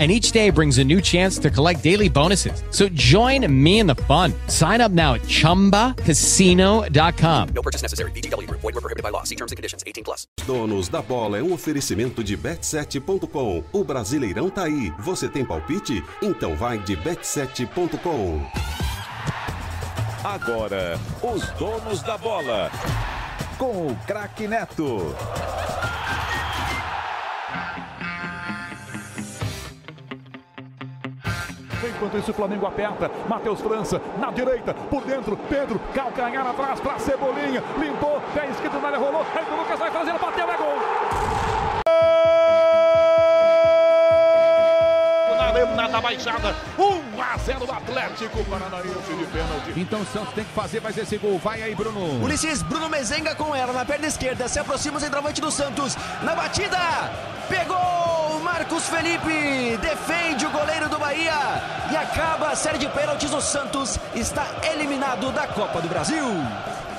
and each day brings a new chance to collect daily bonuses. So join me in the fun. Sign up now at ChumbaCasino.com. No purchase necessary. VGW. Void were prohibited by law. See terms and conditions. 18 plus. Donos da Bola é um oferecimento de Bet7.com. O Brasileirão tá aí. Você tem palpite? Então vai de Bet7.com. Agora, os donos da bola. Com o craque Neto. Enquanto isso, o Flamengo aperta. Matheus França na direita, por dentro. Pedro, calcanhar atrás para Cebolinha. Limpou, pé esquerdo na área, rolou. Aí o Lucas vai fazer, bateu, é gol. Na arena da Baixada, 1 a 0 do Atlético Paranaense de pênalti. Então o Santos tem que fazer mais esse gol. Vai aí, Bruno. Ulisses, Bruno Mezenga com ela na perna esquerda. Se aproxima o centroavante do Santos. Na batida, pegou Marcos Felipe. Defende o goleiro do Bahia. E acaba a série de pênaltis. O Santos está eliminado da Copa do Brasil.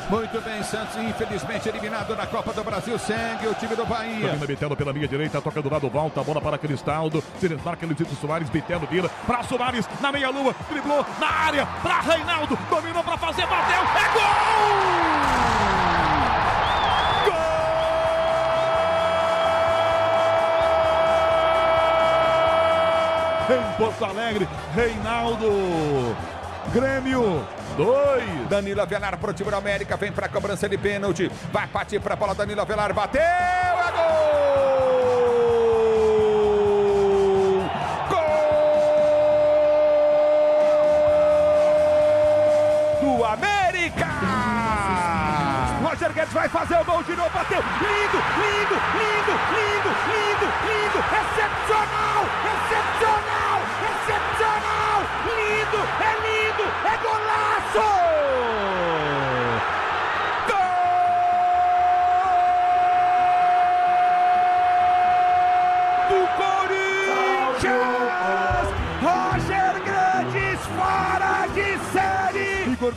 Muito bem, Santos, infelizmente eliminado na Copa do Brasil. Segue o time do Bahia. Domina Bitelo pela linha direita, toca do lado, volta a bola para Cristaldo. Se desmarca Luizito Soares, Bitelo vira para Soares na meia-lua, driblou na área para Reinaldo, dominou para fazer, bateu, é gol! Em Porto Alegre, Reinaldo. Grêmio 2. Danilo Avelar pro time da América. Vem pra cobrança de pênalti. Vai partir pra bola. Danilo Avelar bateu. É gol! Gol! Do América! Roger Guedes vai fazer o gol de novo. Bateu. Lindo, lindo, lindo, lindo, lindo, lindo. Excepcional! Excepcional!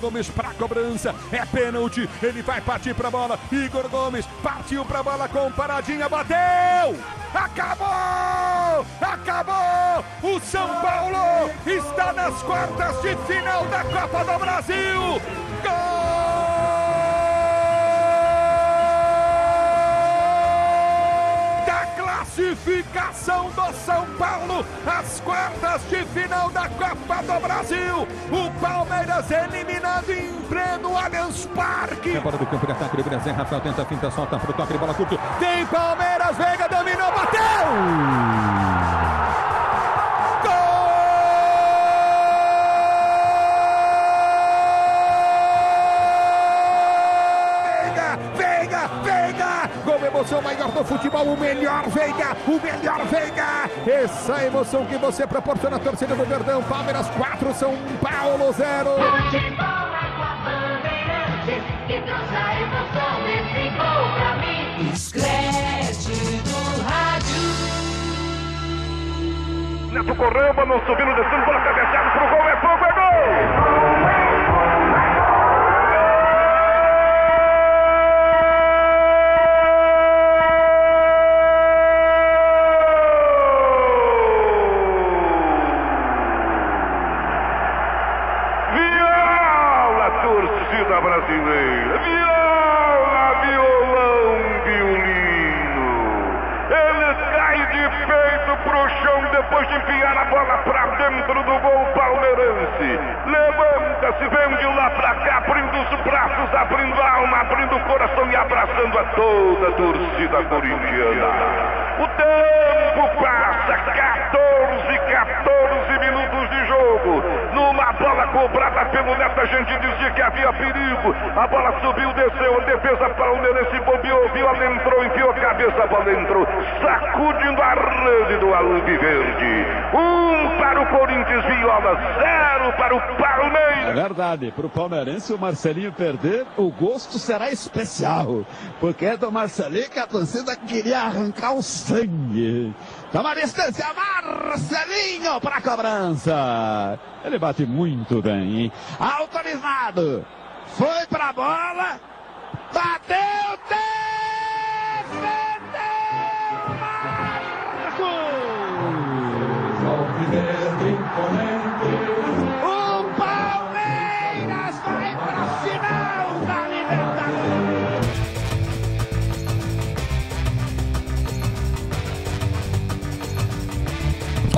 Gomes para cobrança, é pênalti, ele vai partir para a bola. Igor Gomes partiu para a bola com paradinha, bateu! Acabou! Acabou! O São Paulo está nas quartas de final da Copa do Brasil! Gol! Classificação do São Paulo às quartas de final da Copa do Brasil! O Palmeiras eliminado em pleno Allianz Parque! É bola do campo de ataque do Brasil. Rafael tenta a finta, solta pro toque de bola curto. Tem Palmeiras, Veiga dominou, o melhor Veiga! Essa emoção que você proporciona à torcida do Verdão, Palmeiras 4, São Paulo 0. que trouxe a emoção desse gol pra mim. Escrete do rádio. Neto correu, mano, subindo, descendo, bola cabeçada pro gol, é fogo, é gol! Vem de lá pra cá, abrindo os braços, abrindo a alma, abrindo o coração e abraçando a toda a torcida corintiana. O tempo passa, 14, 14 minutos de jogo. Numa bola cobrada pelo Neto, a gente dizia que havia perigo. A bola subiu, desceu, a defesa palmeirense bobeou, viola entrou, enfiou cabeça, a bola entrou, sacudindo a rede do Alviverde. Um para o Corinthians, viola, zero para o Palmeiras. É verdade, para o palmeirense o Marcelinho perder, o gosto será especial, porque é do Marcelinho que a torcida queria arrancar o sangue. Toma a distância, Marcelinho para a cobrança. Ele bate muito bem, hein? Autorizado. Foi para a bola. Bateu,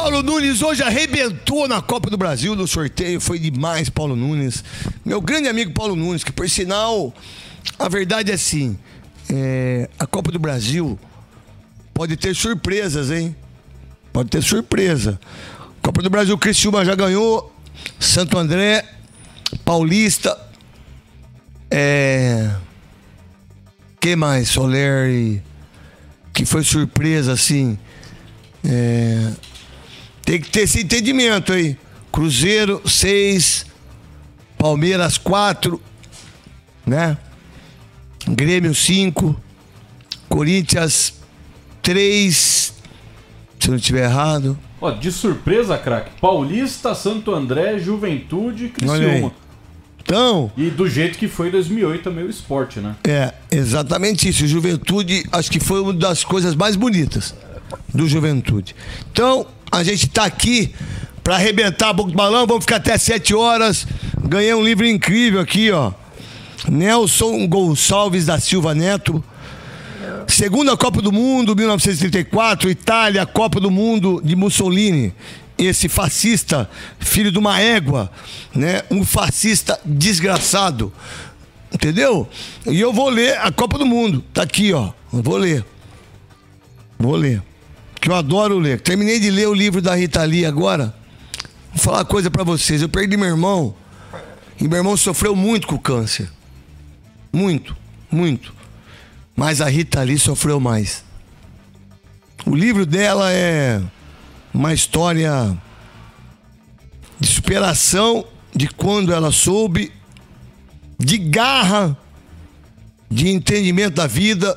Paulo Nunes hoje arrebentou na Copa do Brasil no sorteio, foi demais, Paulo Nunes. Meu grande amigo Paulo Nunes, que por sinal, a verdade é assim: é, a Copa do Brasil pode ter surpresas, hein? Pode ter surpresa. Copa do Brasil, Criciúma já ganhou, Santo André, Paulista, é. Que mais? Soler que foi surpresa assim. É, tem que ter esse entendimento aí. Cruzeiro, seis. Palmeiras, quatro. Né? Grêmio, cinco. Corinthians, três. Se eu não estiver errado. Ó, de surpresa, craque. Paulista, Santo André, Juventude. Criciúma. Então, E do jeito que foi em 2008 também o esporte, né? é exatamente isso. Juventude, acho que foi uma das coisas mais bonitas do Juventude. Então, a gente tá aqui para arrebentar a boca do balão. Vamos ficar até sete horas. Ganhei um livro incrível aqui, ó. Nelson Gonçalves da Silva Neto. Segunda Copa do Mundo, 1934, Itália, Copa do Mundo de Mussolini. Esse fascista, filho de uma égua, né? Um fascista desgraçado. Entendeu? E eu vou ler a Copa do Mundo. Tá aqui, ó. Vou ler. Vou ler. Que eu adoro ler. Terminei de ler o livro da Rita Lee agora. Vou falar uma coisa pra vocês. Eu perdi meu irmão. E meu irmão sofreu muito com o câncer. Muito, muito. Mas a Rita Lee sofreu mais. O livro dela é uma história de superação de quando ela soube, de garra, de entendimento da vida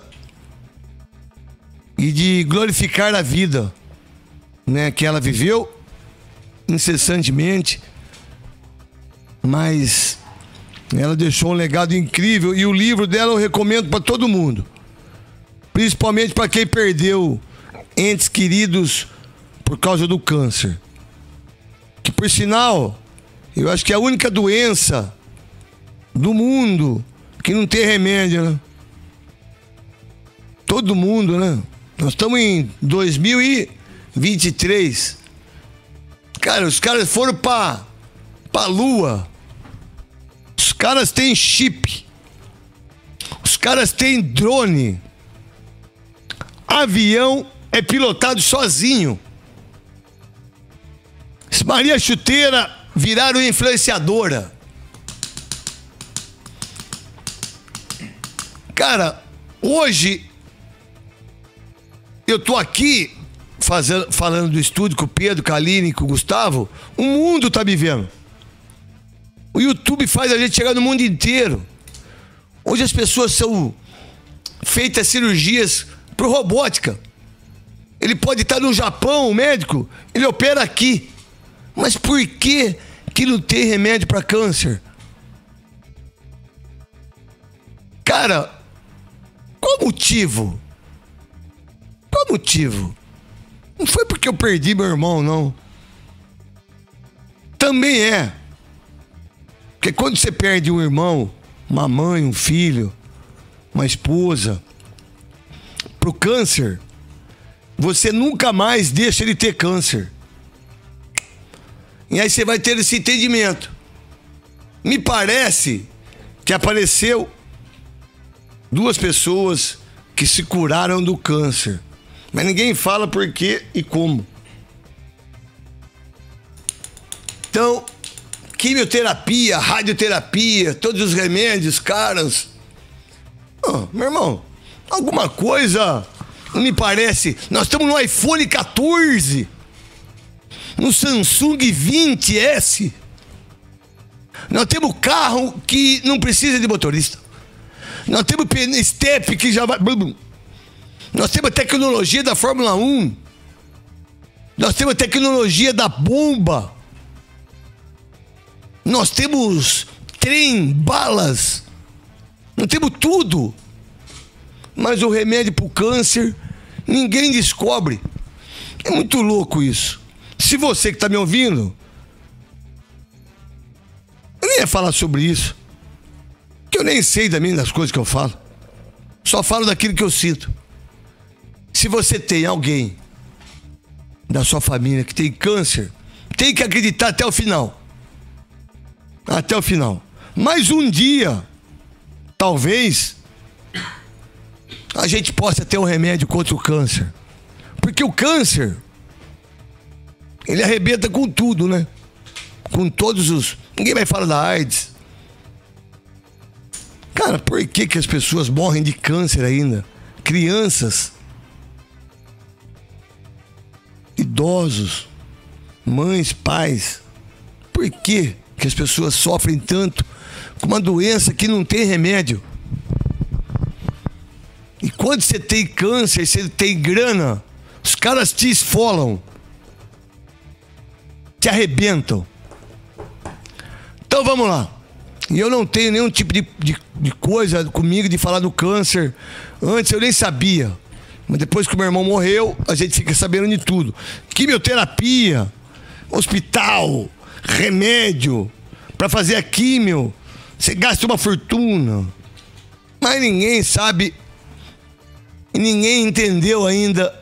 e de glorificar a vida, né, que ela viveu incessantemente, mas ela deixou um legado incrível e o livro dela eu recomendo para todo mundo, principalmente para quem perdeu entes queridos por causa do câncer. Que por sinal, eu acho que é a única doença do mundo que não tem remédio, né? Todo mundo, né? Nós estamos em 2023. Cara, os caras foram pra, pra lua. Os caras têm chip. Os caras têm drone. Avião é pilotado sozinho. Maria Chuteira viraram influenciadora. Cara, hoje eu tô aqui fazendo, falando do estúdio com o Pedro, com a Aline, com o Gustavo. O mundo tá me vendo. O YouTube faz a gente chegar no mundo inteiro. Hoje as pessoas são feitas cirurgias por robótica. Ele pode estar no Japão, o médico, ele opera aqui. Mas por que que não tem remédio para câncer? Cara, qual motivo? Qual motivo? Não foi porque eu perdi meu irmão, não. Também é. Porque quando você perde um irmão, uma mãe, um filho, uma esposa, pro câncer, você nunca mais deixa ele ter câncer. E aí você vai ter esse entendimento. Me parece que apareceu duas pessoas que se curaram do câncer. Mas ninguém fala por quê e como. Então, quimioterapia, radioterapia, todos os remédios caros. Ah, meu irmão, alguma coisa não me parece. Nós estamos no iPhone 14, no Samsung 20S. Nós temos carro que não precisa de motorista. Nós temos step que já vai. Nós temos tecnologia da Fórmula 1. Nós temos tecnologia da bomba. Nós temos trem, balas. Nós temos tudo. Mas o remédio para o câncer, ninguém descobre. É muito louco isso. Se você que está me ouvindo, eu nem ia falar sobre isso. Que eu nem sei também das coisas que eu falo. Só falo daquilo que eu sinto. Se você tem alguém da sua família que tem câncer, tem que acreditar até o final. Até o final. Mas um dia, talvez, a gente possa ter um remédio contra o câncer. Porque o câncer, ele arrebenta com tudo, né? Com todos os. Ninguém vai falar da AIDS. Cara, por que, que as pessoas morrem de câncer ainda? Crianças, idosos, mães, pais. Por que, que as pessoas sofrem tanto com uma doença que não tem remédio? E quando você tem câncer, você tem grana, os caras te esfolam, te arrebentam. Então vamos lá. E eu não tenho nenhum tipo de, de, de, coisa comigo de falar do câncer. Antes eu nem sabia. Mas depois que o meu irmão morreu, a gente fica sabendo de tudo. Quimioterapia, hospital, remédio, para fazer a químio. Você gasta uma fortuna. Mas ninguém sabe. Ninguém entendeu ainda.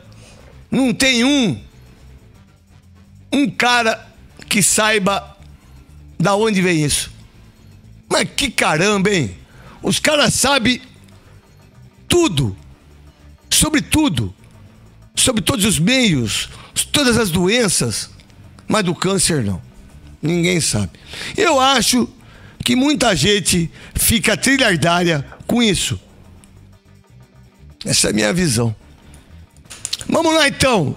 Não tem um. Um cara que saiba da onde vem isso. Mas que caramba, hein? Os caras sabem tudo. Sobre tudo. Sobre todos os meios, todas as doenças. Mas do câncer não. Ninguém sabe. Eu acho que muita gente fica trilhardária com isso. Essa é a minha visão. Vamos lá então.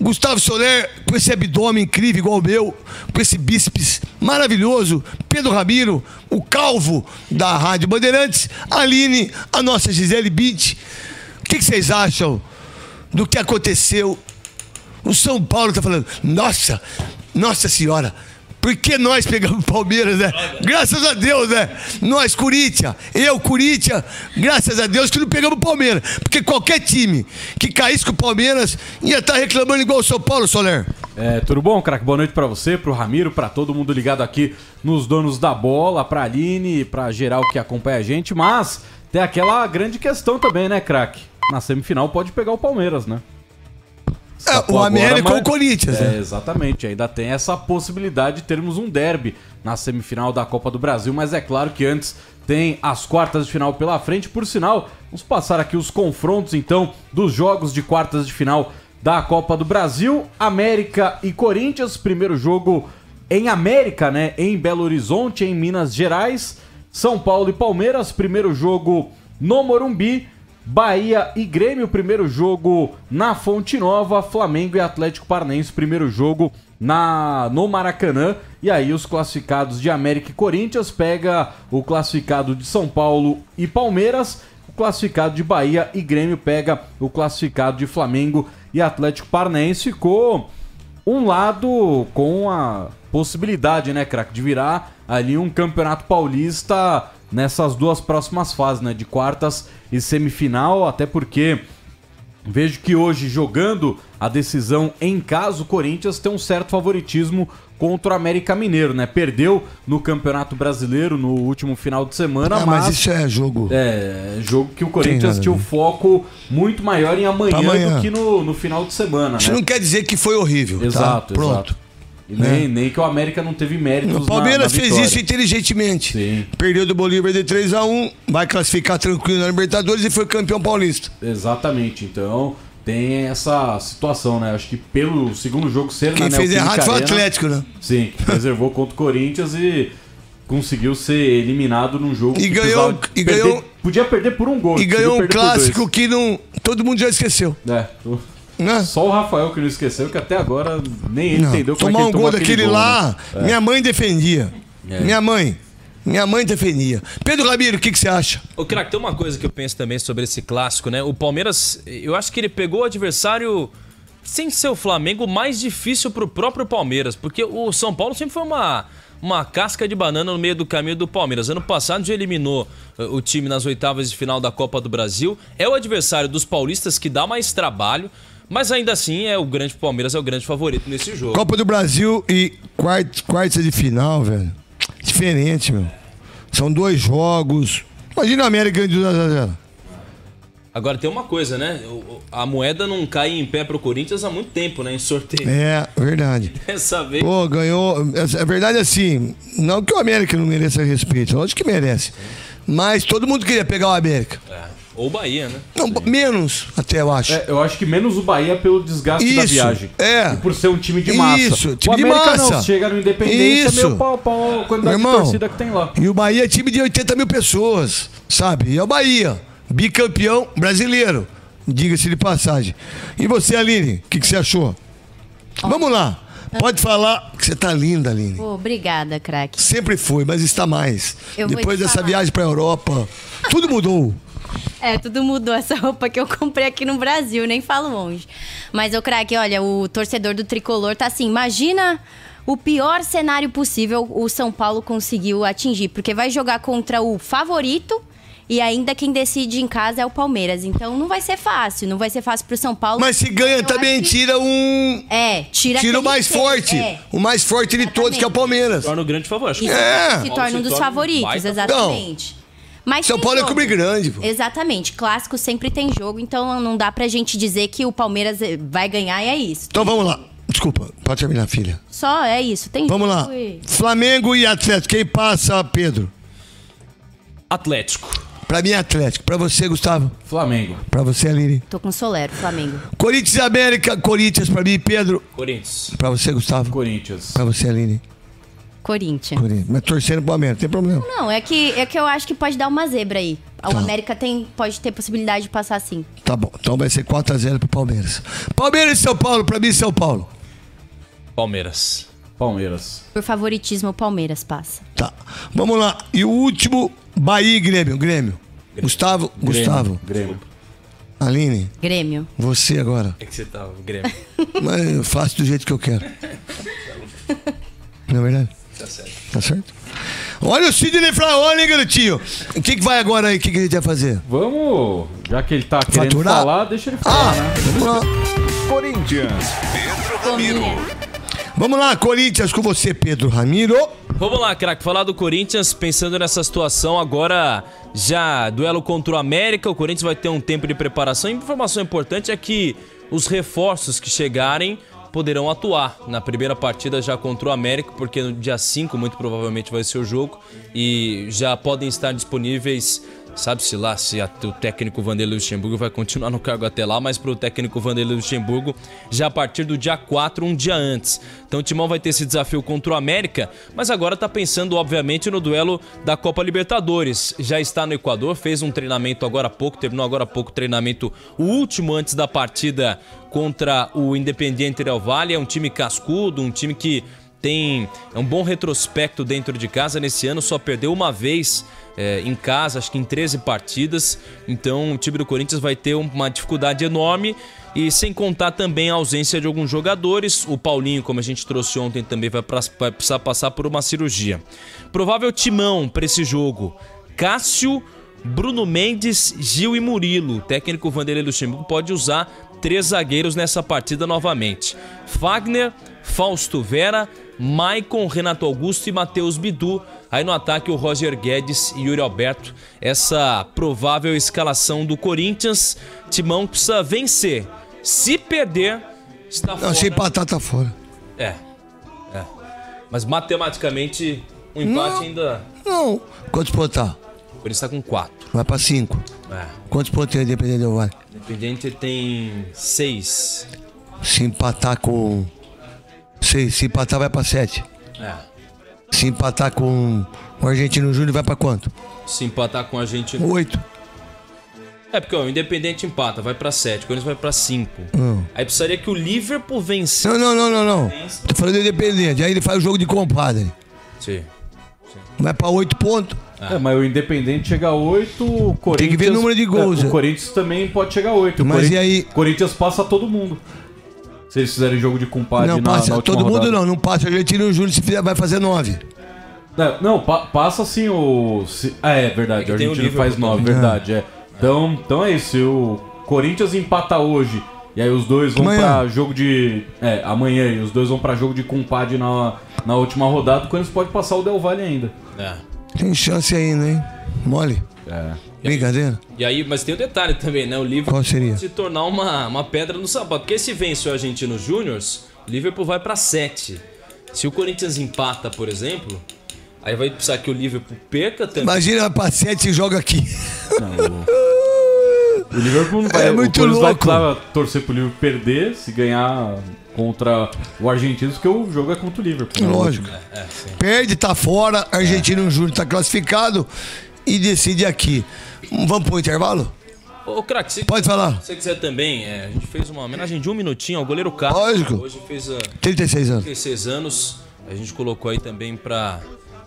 Gustavo Soler, com esse abdômen incrível igual o meu, com esse bíceps maravilhoso, Pedro Ramiro, o calvo da Rádio Bandeirantes, Aline, a nossa Gisele Bint. Que, que vocês acham do que aconteceu? O São Paulo está falando, nossa, nossa senhora, por que nós pegamos Palmeiras, né? Graças a Deus, né? Nós, Corinthians, eu, Corinthians, graças a Deus que não pegamos Palmeiras. Porque qualquer time que caísse com o Palmeiras ia estar reclamando igual o São Paulo, Soler. É, tudo bom, craque? Boa noite pra você, pro Ramiro, pra todo mundo ligado aqui nos donos da bola, pra Aline, pra geral que acompanha a gente. Mas tem aquela grande questão também, né, craque? Na semifinal pode pegar o Palmeiras, né? É, o América ou o Corinthians, é, né? Exatamente, ainda tem essa possibilidade de termos um derby na semifinal da Copa do Brasil, mas é claro que antes tem as quartas de final pela frente. Por sinal, vamos passar aqui os confrontos então dos jogos de quartas de final da Copa do Brasil. América e Corinthians, primeiro jogo em América, né? Em Belo Horizonte, em Minas Gerais. São Paulo e Palmeiras, primeiro jogo no Morumbi. Bahia e Grêmio, primeiro jogo na Fonte Nova, Flamengo e Atlético Paranaense, primeiro jogo na no Maracanã. E aí os classificados de América e Corinthians pega o classificado de São Paulo e Palmeiras, o classificado de Bahia e Grêmio pega o classificado de Flamengo e Atlético Paranaense. Ficou um lado com a possibilidade, né, craque, de virar ali um campeonato paulista nessas duas próximas fases, né, de quartas e semifinal, até porque vejo que hoje jogando a decisão em casa, o Corinthians tem um certo favoritismo contra o América Mineiro, né? Perdeu no Campeonato Brasileiro no último final de semana, Ah, mas, mas isso é jogo. é jogo que o Corinthians tinha o foco muito maior em amanhã, amanhã. do que no, no final de semana, Isso né? não quer dizer que foi horrível. tá? Exato, Pronto. exato. E nem, nem que o América não teve méritos O Palmeiras na, na fez isso inteligentemente. Sim. Perdeu do Bolívar de 3 a 1 vai classificar tranquilo na Libertadores e foi campeão paulista. Exatamente, então tem essa situação, né? Acho que pelo segundo jogo ser Quem na fez Neoquímica errado foi o Arena, Atlético, né? Sim, preservou contra o Corinthians e conseguiu ser eliminado num jogo E que ganhou- e perder- ganhou- podia perder por um gol. E ganhou um clássico que não, todo mundo já esqueceu. É, Né? só o Rafael que não esqueceu, que até agora nem ele Não, entendeu como é tomar que um ele gol daquele gol, lá, né? É. minha mãe defendia. É. Minha mãe. Minha mãe defendia. Pedro Ramiro, o que, que você acha? Ô, craque, tem uma coisa que eu penso também sobre esse clássico, né? O Palmeiras, eu acho que ele pegou o adversário, sem ser o Flamengo, mais difícil pro próprio Palmeiras, porque o São Paulo sempre foi uma, uma casca de banana no meio do caminho do Palmeiras. Ano passado já eliminou eh, o time nas oitavas de final da Copa do Brasil. É o adversário dos paulistas que dá mais trabalho, mas ainda assim é o grande Palmeiras é o grande favorito nesse jogo. Copa do Brasil e quarta, quarta de final, velho. Diferente, meu. São dois jogos. Imagina a América ganhando de 2 a 0. Agora tem uma coisa, né? A moeda não cai em pé pro Corinthians há muito tempo, né? Em sorteio. É, verdade. Dessa vez. Pô, ganhou. A verdade é assim, não que o América não mereça respeito, lógico que merece. Mas todo mundo queria pegar o América. É. Ou Bahia, né? Não, menos, até eu acho. É, eu acho que menos o Bahia pelo desgaste da Isso, viagem. é. E por ser um time de massa. Isso, time o de massa. não, chega no Independência, Isso. meu pau, pau, a quantidade de Irmão, torcida que tem lá. E o Bahia é time de 80 mil pessoas, sabe? E é o Bahia, bicampeão brasileiro, diga-se de passagem. E você, Aline, o que, que você achou? Vamos lá, pode falar que você tá linda, Aline. Pô, obrigada, craque. Sempre foi, mas está mais. Eu Depois dessa falar. viagem pra Europa, tudo mudou. É, tudo mudou essa roupa que eu comprei aqui no Brasil, nem falo longe. Mas, ô craque, olha, o torcedor do tricolor tá assim, imagina o pior cenário possível o São Paulo conseguiu atingir, porque vai jogar contra o favorito e ainda quem decide em casa é o Palmeiras. Então não vai ser fácil, não vai ser fácil pro São Paulo. Mas se ganha também, tira um. É, tira Tira o mais peso, forte. é. O mais forte de todos, que é o Palmeiras. Torna o grande favorito. É. se torna um dos favoritos, exatamente. Mas São Paulo é jogo. clube grande, pô. Exatamente. Clássico sempre tem jogo, então não dá pra gente dizer que o Palmeiras eh, vai ganhar e é isso. Então vamos lá. Desculpa, pode terminar, filha. Só é isso. Tem Vamos lá. e- Flamengo e Atlético. Quem passa, Pedro? Atlético. Pra mim, é Atlético. Pra você, Gustavo? Flamengo. Pra você, Aline? Tô com Solero, Flamengo. Corinthians e América. Corinthians pra mim, Pedro. Corinthians. Pra você, Gustavo? Corinthians. Pra você, Aline? Corinthians. Corinthians. Mas torcendo pro América, não tem problema. Não, é que, é que eu acho que pode dar uma zebra aí. O Tá. América tem, pode ter possibilidade de passar assim. Tá bom. Então vai ser 4x0 pro Palmeiras. Palmeiras e São Paulo. Pra mim, São Paulo. Palmeiras. Palmeiras. Por favoritismo, o Palmeiras passa. Tá. Vamos lá. E o último, Bahia e Grêmio. Grêmio. Gustavo. Gustavo. Grêmio. Aline. Grêmio. Você agora. É que você tá, o Grêmio. Mas eu faço do jeito que eu quero. Não é verdade? Tá certo. Tá certo? Olha o Sidney Fraone, hein, garotinho? O que, que vai agora aí? O que, que a gente vai fazer? Vamos, já que ele tá querendo Faturar? falar, deixa ele falar, né? Vamos lá. Corinthians. Vamos lá, Corinthians, com você, Pedro Ramiro. Vamos lá, craque, falar do Corinthians, pensando nessa situação agora, já duelo contra o América, o Corinthians vai ter um tempo de preparação. E informação importante é que os reforços que chegarem poderão atuar. Na primeira partida já contra o América, porque no dia 5 muito provavelmente vai ser o jogo. E já podem estar disponíveis Sabe-se lá se a- o técnico Vanderlei Luxemburgo vai continuar no cargo até lá, mas para o técnico Vanderlei Luxemburgo já a partir do dia 4, um dia antes. Então o Timão vai ter esse desafio contra o América, mas agora tá pensando obviamente no duelo da Copa Libertadores. Já está no Equador, fez um treinamento agora há pouco, terminou agora há pouco o treinamento, o último antes da partida contra o Independiente Del Valle. É um time cascudo, um time que tem é um bom retrospecto dentro de casa. Nesse ano só perdeu uma vez é, em casa, acho que em 13 partidas. Então o time do Corinthians vai ter uma dificuldade enorme. E sem contar também a ausência de alguns jogadores. O Paulinho, como a gente trouxe ontem, também vai, pra- vai precisar passar por uma cirurgia. Provável timão para esse jogo: Cássio, Bruno Mendes, Gil e Murilo. O técnico Vanderlei Luxemburgo pode usar três zagueiros nessa partida novamente. Fagner, Fausto Vera, Maicon, Renato Augusto e Matheus Bidu. Aí no ataque o Roger Guedes e Yuri Alberto. Essa provável escalação do Corinthians. Timão precisa vencer. Se perder, está Não, fora. sem empatar tá fora. É. É. Mas matematicamente, o empate Não. ainda. Não. Quantos pontos tá? O Corinthians tá com 4. Vai pra 5. É. Quantos pontos tem o Independente Del Vale? Independente tem 6. Se empatar com. Seis. Se empatar, vai pra 7. É. Se empatar com o Argentino Júnior, vai pra quanto? Se empatar com a gente. 8. É, porque ó, o Independente empata, vai pra 7, o Corinthians vai pra 5. Não. Aí precisaria que o Liverpool vencesse. Não, não, não, não, não. Tô falando do Independente. Aí ele faz o jogo de compadre. Sim. Vai pra 8 pontos. É, mas o Independente chega a 8, o Corinthians... Tem que ver o número de gols, É, o Corinthians também pode chegar a 8. Mas e aí? O Corinthians passa todo mundo. Se eles fizerem jogo de compadre não, na, passa na última todo mundo rodada. não. Não passa o Argentino Júnior se fizer, vai fazer 9. É, não, pa- passa sim o. se- ah, é verdade. que o Argentino Liverpool faz 9, também. verdade. É. Então, então é isso. Se o Corinthians empata hoje. E aí os dois vão Amanhã. pra jogo de. É, amanhã. E os dois vão pra jogo de compadre na, na última rodada. O Corinthians pode passar o Del Valle ainda. É. Tem chance ainda, hein? Mole. É. Brincadeira? E aí, mas tem um detalhe também, né? O Liverpool Qual seria? pode se tornar uma, uma pedra no sapato. Porque se vence o Argentino Júnior, o Liverpool vai pra 7. Se o Corinthians empata, por exemplo, aí vai precisar que o Liverpool perca também. Imagina vai pra 7 e joga aqui. O Liverpool não vai. É muito o Corinthians vai louco. precisar torcer pro Liverpool perder se ganhar contra o Argentino, porque o jogo é contra o Liverpool. né? Lógico. É, sim. Perde, tá fora. Argentino Júnior tá classificado e decide aqui. Vamos pro intervalo? Ô, craque, se Pode falar. se você quiser também, é, a gente fez uma homenagem de um minutinho ao goleiro Castro. Lógico. Hoje fez ah, 36 anos. 36 anos. A gente colocou aí também pra,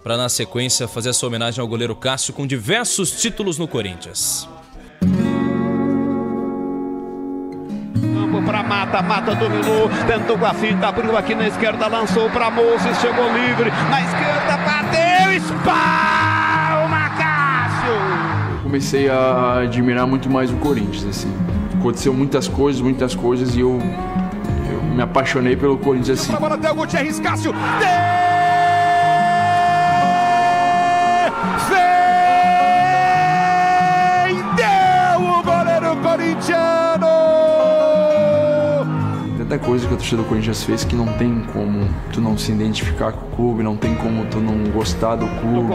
pra na sequência fazer essa homenagem ao goleiro Cássio com diversos títulos no Corinthians. Campo pra Mata, Mata dominou, tentou com a finta, abriu aqui na esquerda, lançou pra Moses, chegou livre, na esquerda, bateu, Cássio! Comecei a admirar muito mais o Corinthians, assim. Aconteceu muitas coisas, muitas coisas e eu, eu me apaixonei pelo Corinthians assim. Bola até o Gutierrez Cássio. Defendeu o goleiro corintiano. Tanta coisa que a torcida do Corinthians fez que não tem como tu não se identificar com o clube, não tem como tu não gostar do clube.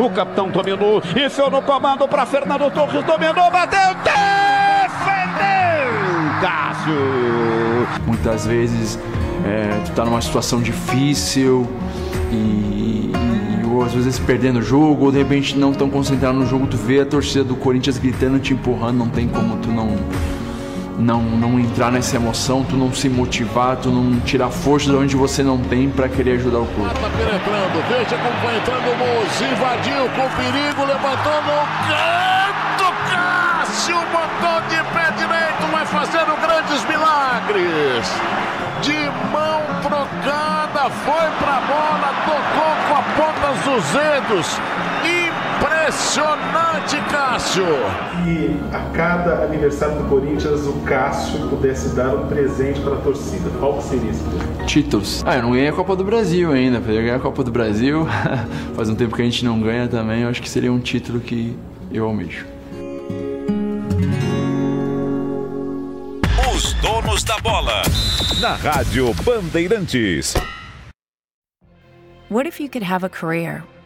o capitão dominou, enfiou no comando pra Fernando Torres, dominou, bateu, defendeu, Cássio! Muitas vezes é, tu tá numa situação difícil e, e- ou às vezes perdendo o jogo, ou de repente não tão concentrado no jogo, tu vê a torcida do Corinthians gritando, te empurrando, não tem como tu não não, não entrar nessa emoção, tu não se motivar, tu não tirar força de onde você não tem pra querer ajudar o clube. Tá penetrando, veja como vai entrando o invadiu com perigo, levantou no canto, Cássio botou de pé direito, vai fazendo grandes milagres. De mão trocada, foi pra bola, tocou com a ponta dos dedos. Impressionante, Cássio. que a cada aniversário do Corinthians o Cássio pudesse dar um presente para a torcida. Qual que seria esse presente? Títulos. Ah, eu não ganhei a Copa do Brasil ainda. Pra eu ganhar a Copa do Brasil, faz um tempo que a gente não ganha também. Eu acho que seria um título que eu almejo. Os donos da bola. Na Rádio Bandeirantes. What if you could have a career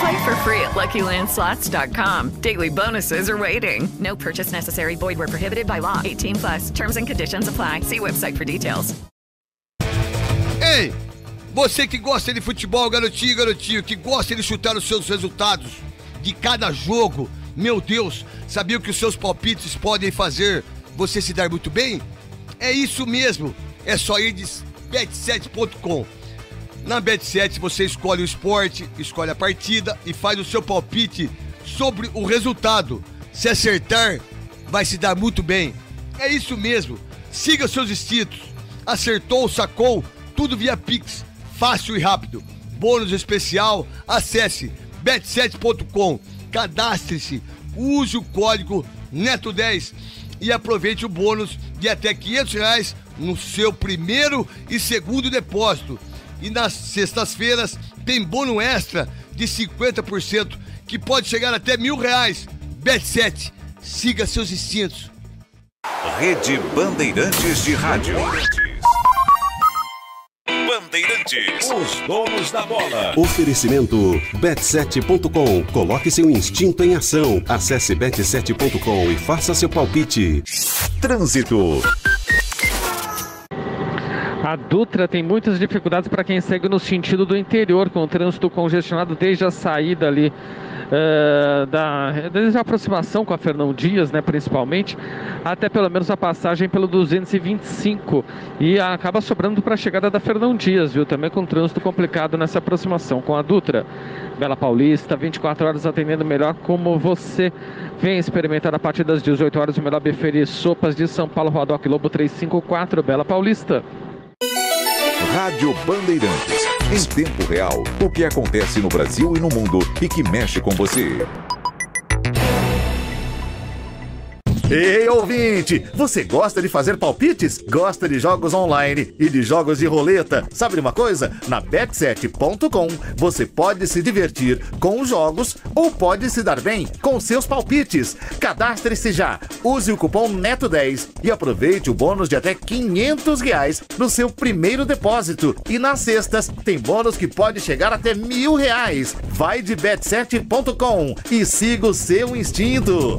Play for free at LuckyLandSlots.com. Daily bonuses are waiting. No purchase necessary. Void where prohibited by law. 18 plus. Terms and conditions apply. See website for details. Ei, você que gosta de futebol, garotinho, garotinho, que gosta de chutar os seus resultados de cada jogo, meu Deus, sabia que os seus palpites podem fazer você se dar muito bem? É isso mesmo. é só ir de bet7.com. Na Bet7 você escolhe o esporte, escolhe a partida e faz o seu palpite sobre o resultado. Se acertar, vai se dar muito bem. É isso mesmo. Siga seus instintos. Acertou, sacou, tudo via Pix. Fácil e rápido. Bônus especial, acesse bet7.com. Cadastre-se, use o código NETO10 e aproveite o bônus de até 500 reais no seu primeiro e segundo depósito. E nas sextas-feiras tem bônus extra de 50% que pode chegar até mil reais. Bet7, siga seus instintos. Rede Bandeirantes de Rádio. Bandeirantes, os donos da bola. Oferecimento bet7.com. Coloque seu instinto em ação. Acesse bet7.com e faça seu palpite. Trânsito. A Dutra tem muitas dificuldades para quem segue no sentido do interior, com o trânsito congestionado desde a saída ali eh, da, desde a aproximação com a Fernão Dias, né, principalmente, até pelo menos a passagem pelo 225 e acaba sobrando para a chegada da Fernão Dias, viu? Também com trânsito complicado nessa aproximação com a Dutra. Bela Paulista, 24 horas atendendo melhor como você. Vem experimentar a partir das 18 horas o melhor buffet de sopas de São Paulo, Rodoc Lobo 354, Bela Paulista. Rádio Bandeirantes. Em tempo real, o que acontece no Brasil e no mundo e que mexe com você. Ei, ouvinte! Você gosta de fazer palpites? Gosta de jogos online e de jogos de roleta? Sabe de uma coisa? Na bet7.com você pode se divertir com os jogos ou pode se dar bem com seus palpites. Cadastre-se já, use o cupom NETO10 e aproveite o bônus de até 500 reais no seu primeiro depósito. E nas sextas tem bônus que pode chegar até mil reais. Vai de bet7.com e siga o seu instinto.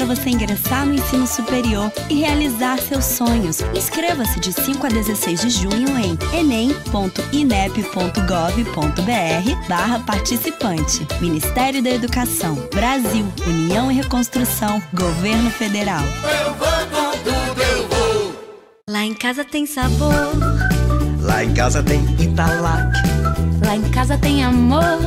para você ingressar no ensino superior e realizar seus sonhos. Inscreva-se de 5 a 16 de junho em enem.inep.gov.br barra participante. Ministério da Educação, Brasil, União e Reconstrução, Governo Federal. Eu vou com tudo, eu vou. Lá em casa tem sabor, Lá em casa tem Italac. lá em casa tem amor.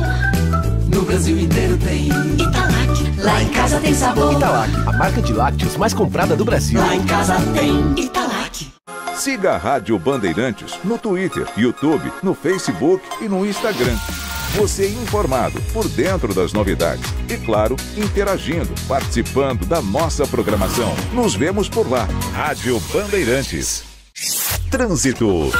No Brasil inteiro tem Italac, lá em casa tem sabor. Italac, a marca de lácteos mais comprada do Brasil. Lá em casa tem Italac. Siga a Rádio Bandeirantes no Twitter, YouTube, no Facebook e no Instagram. Você é informado por dentro das novidades e, claro, interagindo, participando da nossa programação. Nos vemos por lá. Rádio Bandeirantes. Trânsito.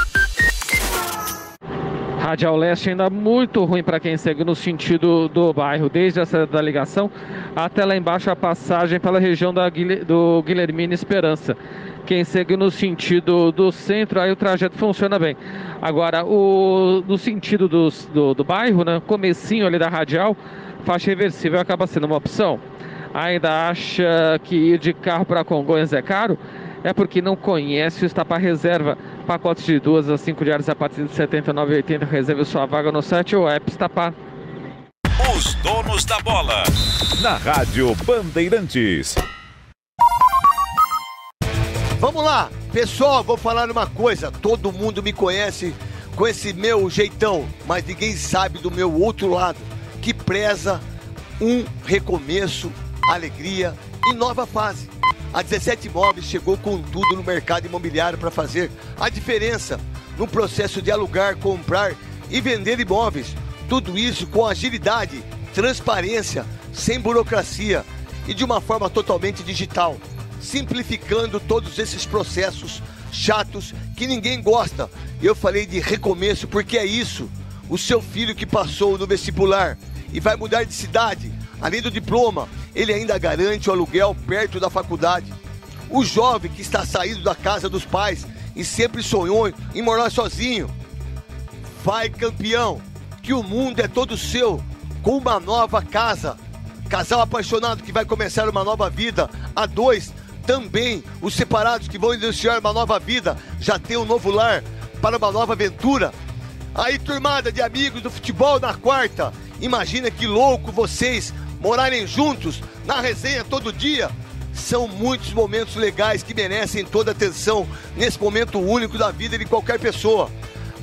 Radial Leste ainda muito ruim para quem segue no sentido do bairro, desde a saída da ligação até lá embaixo a passagem pela região da do Guilhermina Esperança. Quem segue no sentido do centro, aí o trajeto funciona bem. Agora, o, no sentido dos- do, do bairro, né, comecinho ali da radial, faixa reversível acaba sendo uma opção. Ainda acha que ir de carro para Congonhas é caro? É porque não conhece o Estapar Reserva. Pacotes de duas a cinco diárias a partir de R$ 79,80. Reserve sua vaga no site ou app Estapar. Os donos da bola. Na Rádio Bandeirantes. Vamos lá, pessoal, vou falar uma coisa. Todo mundo me conhece com esse meu jeitão, mas ninguém sabe do meu outro lado, que preza um recomeço, alegria e nova fase. A 17 Imóveis chegou com tudo no mercado imobiliário para fazer a diferença no processo de alugar, comprar e vender imóveis. Tudo isso com agilidade, transparência, sem burocracia e de uma forma totalmente digital. simplificando todos esses processos chatos que ninguém gosta. Eu falei de recomeço porque é isso. O seu filho que passou no vestibular e vai mudar de cidade, além do diploma, ele ainda garante o aluguel perto da faculdade. O jovem que está saindo da casa dos pais e sempre sonhou em morar sozinho. Vai campeão, que o mundo é todo seu, com uma nova casa. Casal apaixonado que vai começar uma nova vida. A dois, também os separados que vão iniciar uma nova vida, já tem um novo lar para uma nova aventura. Aí, turmada de amigos do futebol na quarta, imagina que louco vocês morarem juntos na resenha todo dia. São muitos momentos legais que merecem toda atenção nesse momento único da vida de qualquer pessoa.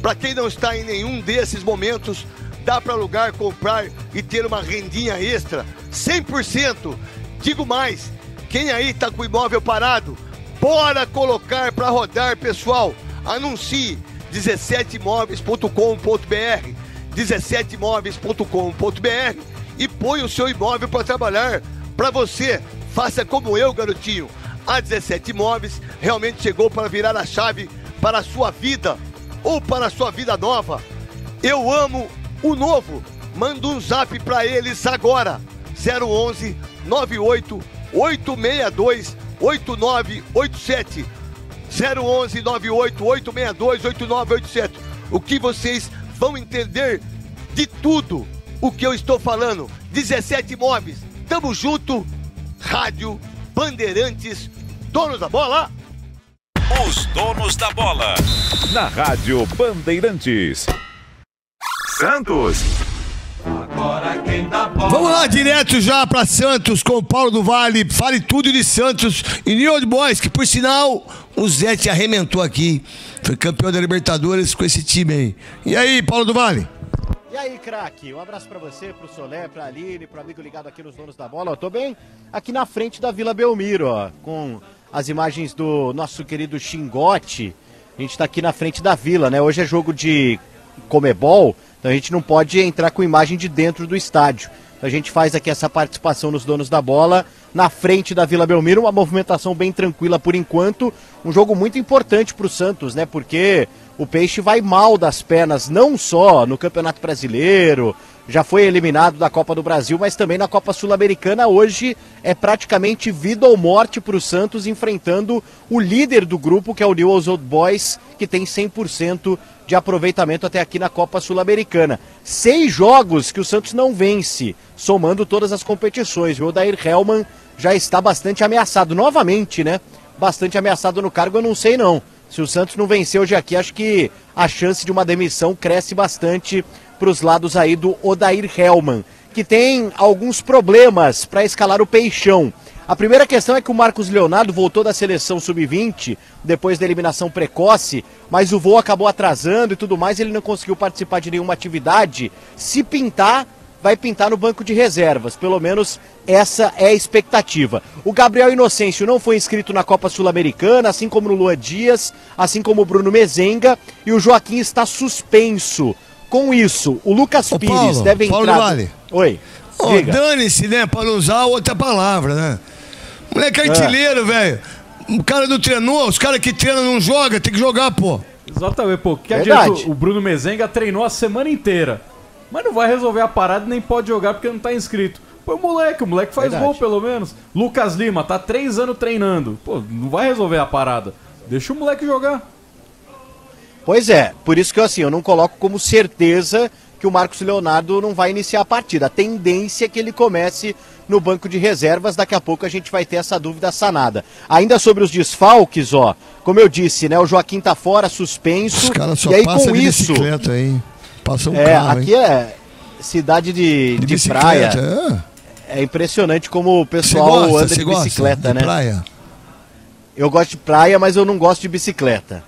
Para quem não está em nenhum desses momentos, dá para alugar, comprar e ter uma rendinha extra 100%. Digo mais, quem aí está com o imóvel parado, bora colocar para rodar, pessoal. Anuncie 17imóveis.com.br 17imóveis.com.br e põe o seu imóvel para trabalhar para você. Faça como eu, garotinho. A 17 Imóveis realmente chegou para virar a chave para a sua vida ou para a sua vida nova. Eu amo o novo. Manda um zap para eles agora. 011 98 862 8987. 011 98 862 8987. O que vocês vão entender de tudo o que eu estou falando. 17 imóveis. Tamo junto. Rádio Bandeirantes, donos da bola. Os donos da bola. Na Rádio Bandeirantes. Santos. Vamos lá, direto já para Santos com o Paulo do Vale. Fale tudo de Santos e New Old Boys, que por sinal o Zé te arrementou aqui. Foi campeão da Libertadores com esse time aí. E aí, Paulo do Vale? E aí, craque, um abraço pra você, pro Solé, pra Aline, pro amigo ligado aqui nos Donos da Bola. Eu tô bem aqui na frente da Vila Belmiro, ó, com as imagens do nosso querido Xingote. A gente tá aqui na frente da Vila, né? Hoje é jogo de Comebol, então a gente não pode entrar com imagem de dentro do estádio. Então a gente faz aqui essa participação nos Donos da Bola na frente da Vila Belmiro, uma movimentação bem tranquila por enquanto. Um jogo muito importante pro Santos, né? Porque o Peixe vai mal das pernas, não só no Campeonato Brasileiro, já foi eliminado da Copa do Brasil, mas também na Copa Sul-Americana. Hoje é praticamente vida ou morte para o Santos enfrentando o líder do grupo, que é o Newell's Old Boys, que tem 100% de aproveitamento até aqui na Copa Sul-Americana. Seis jogos que o Santos não vence, somando todas as competições. O Odair Hellman já está bastante ameaçado, novamente, né? Bastante ameaçado no cargo, eu não sei não. Se o Santos não vencer hoje aqui, acho que a chance de uma demissão cresce bastante para os lados aí do Odair Hellman, que tem alguns problemas para escalar o Peixão. A primeira questão é que o Marcos Leonardo voltou da seleção sub-20 depois da eliminação precoce, mas o voo acabou atrasando e tudo mais, ele não conseguiu participar de nenhuma atividade. Se pintar, vai pintar no banco de reservas. Pelo menos essa é a expectativa. O Gabriel Inocêncio não foi inscrito na Copa Sul-Americana, assim como o Luan Dias, assim como o Bruno Mezenga, e o Joaquim está suspenso. Com isso, o Lucas Ô, Pires Paulo, deve Paulo entrar. Vale. Oi. Diga. Dane-se, né? Para usar outra palavra, né? Moleque É. artilheiro, velho. O cara não treinou, os caras que treinam não jogam, tem que jogar, pô. Exatamente, pô. Que adianta o Bruno Mezenga treinou a semana inteira. Mas não vai resolver a parada nem pode jogar porque não tá inscrito. Pô, o moleque, o moleque faz Verdade. gol pelo menos. Lucas Lima tá três anos treinando. Pô, não vai resolver a parada. Deixa o moleque jogar. Pois é, por isso que eu, assim, eu não coloco como certeza que o Marcos Leonardo não vai iniciar a partida. A tendência é que ele comece no banco de reservas, daqui a pouco a gente vai ter essa dúvida sanada. Ainda sobre os desfalques, ó, como eu disse, né, o Joaquim tá fora, suspenso. Os caras só e aí passam com de isso, bicicleta aí. Passa um é, carro, aqui hein? é cidade de, De de, praia. É impressionante como o pessoal gosta, anda de bicicleta, de né? praia? Eu gosto de praia, mas eu não gosto de bicicleta.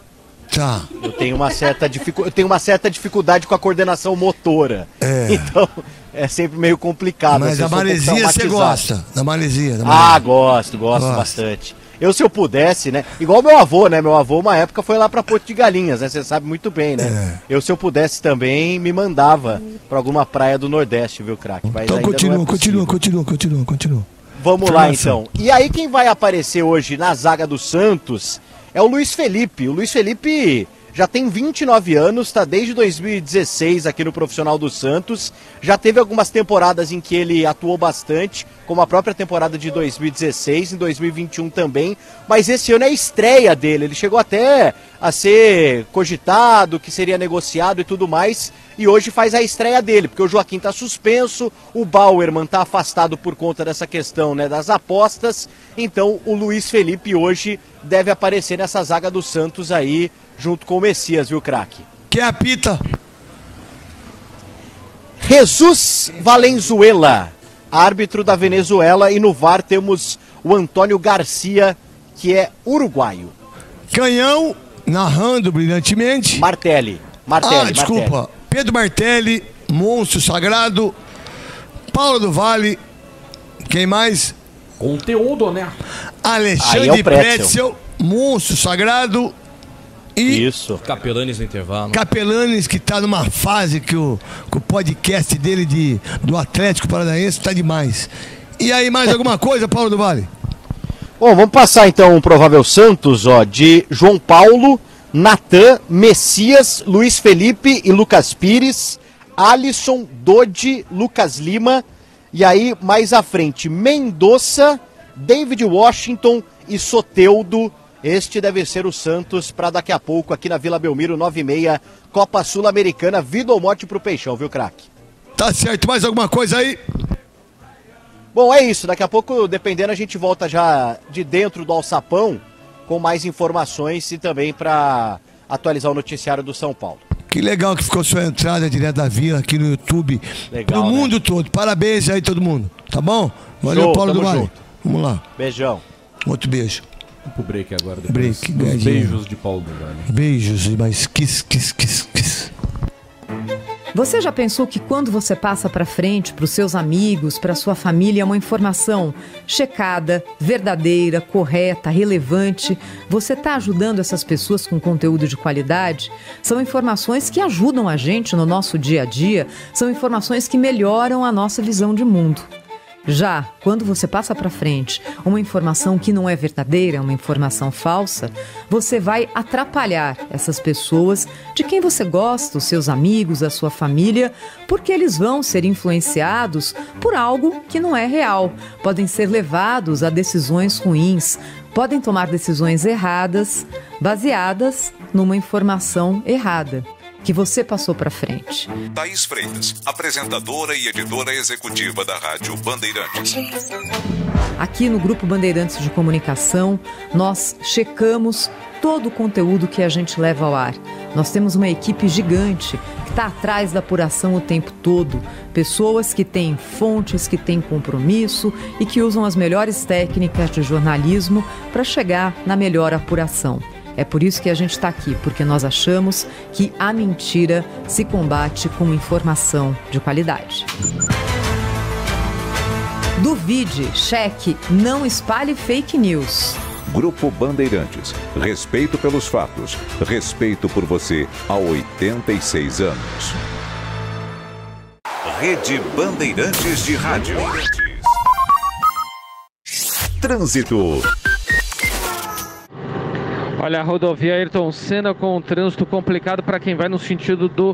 Tá. Eu tenho uma certa, dificu... eu tenho uma certa dificuldade com a coordenação motora. É. Então, é sempre meio complicado. Mas assim, a maresia você gosta. Da maresia. Da Ah, maresia. gosto, gosto Gosta. bastante. Eu, se eu pudesse, né? Igual meu avô, né? Meu avô, uma época, foi lá pra Porto de Galinhas, né? Você sabe muito bem, né? É. Eu, se eu pudesse também, me mandava pra alguma praia do Nordeste, viu, craque? Então é continua, possível. continua, continua, continua, continua. Vamos lá Informação. então. E aí quem vai aparecer hoje na zaga do Santos é o Luiz Felipe. O Luiz Felipe já tem 29 anos, está desde 2016 aqui no profissional do Santos. Já teve algumas temporadas em que ele atuou bastante, como a própria temporada de 2016, em 2021 também. Mas esse ano é a estreia dele. Ele chegou até a ser cogitado, que seria negociado e tudo mais. E hoje faz a estreia dele, porque o Joaquim está suspenso, o Bauerman está afastado por conta dessa questão né, das apostas. Então o Luiz Felipe hoje deve aparecer nessa zaga do Santos aí, junto com o Messias, viu, craque? Que apita? Jesus Valenzuela, árbitro da Venezuela, e no VAR temos o Antônio Garcia, que é uruguaio. Canhão, narrando brilhantemente. Martelli. Martelli, ah, desculpa. Martelli. Pedro Martelli, monstro sagrado. Paulo do Vale. Quem mais? Conteúdo, né? Alexandre é Pretzel. Pretzel, monstro sagrado. E Isso. Capelanes no intervalo. Capelanes, que tá numa fase que o, que o podcast dele de, do Atlético Paranaense tá demais. E aí, mais alguma coisa, Paulo do Vale? Bom, vamos passar então um provável Santos, ó, de João Paulo, Natan, Messias, Luiz Felipe e Lucas Pires, Alisson, Dodi, Lucas Lima, e aí mais à frente, Mendonça, David Washington e Soteudo. Este deve ser o Santos para daqui a pouco aqui na Vila Belmiro, 9 e meia, Copa Sul-Americana, vida ou morte pro Peixão, viu, craque? Tá certo, mais alguma coisa aí? Bom, é isso. Daqui a pouco, dependendo, a gente volta já de dentro do alçapão com mais informações e também para atualizar o noticiário do São Paulo. Que legal que ficou sua entrada direto da vila aqui no YouTube. Legal, Pro né? mundo todo. Parabéns aí, todo mundo. Tá bom? Valeu, Show, Paulo do Vale. Vamos lá. Beijão. Outro beijo. Vamos pro break agora. Depois Break, dos ganha beijos de Paulo do Vale. Beijos, mas kiss, kiss, kiss, kiss. Você já pensou que quando você passa para frente para os seus amigos, para sua família, uma informação checada, verdadeira, correta, relevante, você está ajudando essas pessoas com conteúdo de qualidade? São informações que ajudam a gente no nosso dia a dia, são informações que melhoram a nossa visão de mundo. Já quando você passa para frente uma informação que não é verdadeira, uma informação falsa, você vai atrapalhar essas pessoas de quem você gosta, os seus amigos, a sua família, porque eles vão ser influenciados por algo que não é real. Podem ser levados a decisões ruins, podem tomar decisões erradas, baseadas numa informação errada que você passou para frente. Thaís Freitas, apresentadora e editora executiva da Rádio Bandeirantes. Aqui no Grupo Bandeirantes de Comunicação, nós checamos todo o conteúdo que a gente leva ao ar. Nós temos uma equipe gigante que está atrás da apuração o tempo todo. Pessoas que têm fontes, que têm compromisso e que usam as melhores técnicas de jornalismo para chegar na melhor apuração. É por isso que a gente está aqui, porque nós achamos que a mentira se combate com informação de qualidade. Duvide, cheque, não espalhe fake news. Grupo Bandeirantes. Respeito pelos fatos. Respeito por você há 86 anos. Rede Bandeirantes de Rádio. Trânsito. Olha, a rodovia Ayrton Senna com um trânsito complicado para quem vai no sentido do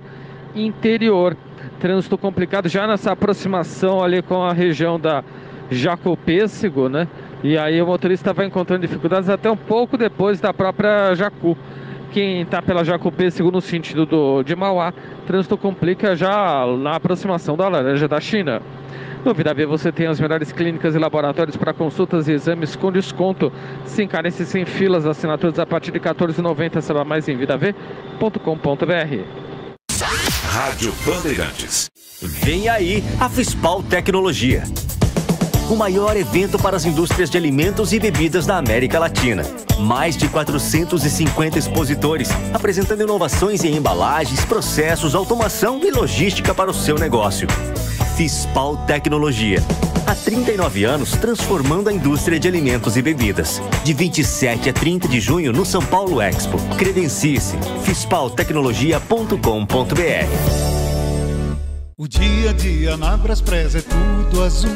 interior. Trânsito complicado já nessa aproximação ali com a região da Jacopêssego, né? E aí o motorista vai encontrando dificuldades até um pouco depois da própria Jacu. Quem está pela Jacopêssego no sentido do, de Mauá, trânsito complica já na aproximação da Laranja da China. No Vida V você tem as melhores clínicas e laboratórios para consultas e exames com desconto. Sem carência e sem filas, assinaturas a partir de R$ 14,90. Saiba mais em vidavê.com.br. Rádio Bandeirantes. Vem aí a Fispal Tecnologia. O maior evento para as indústrias de alimentos e bebidas da América Latina. Mais de 450 expositores, apresentando inovações em embalagens, processos, automação e logística para o seu negócio. Fispal Tecnologia. Há 39 anos transformando a indústria de alimentos e bebidas. De 27 a 30 de junho no São Paulo Expo. Credencie-se. fispaltecnologia.com.br O dia a dia na Braspress é tudo azul.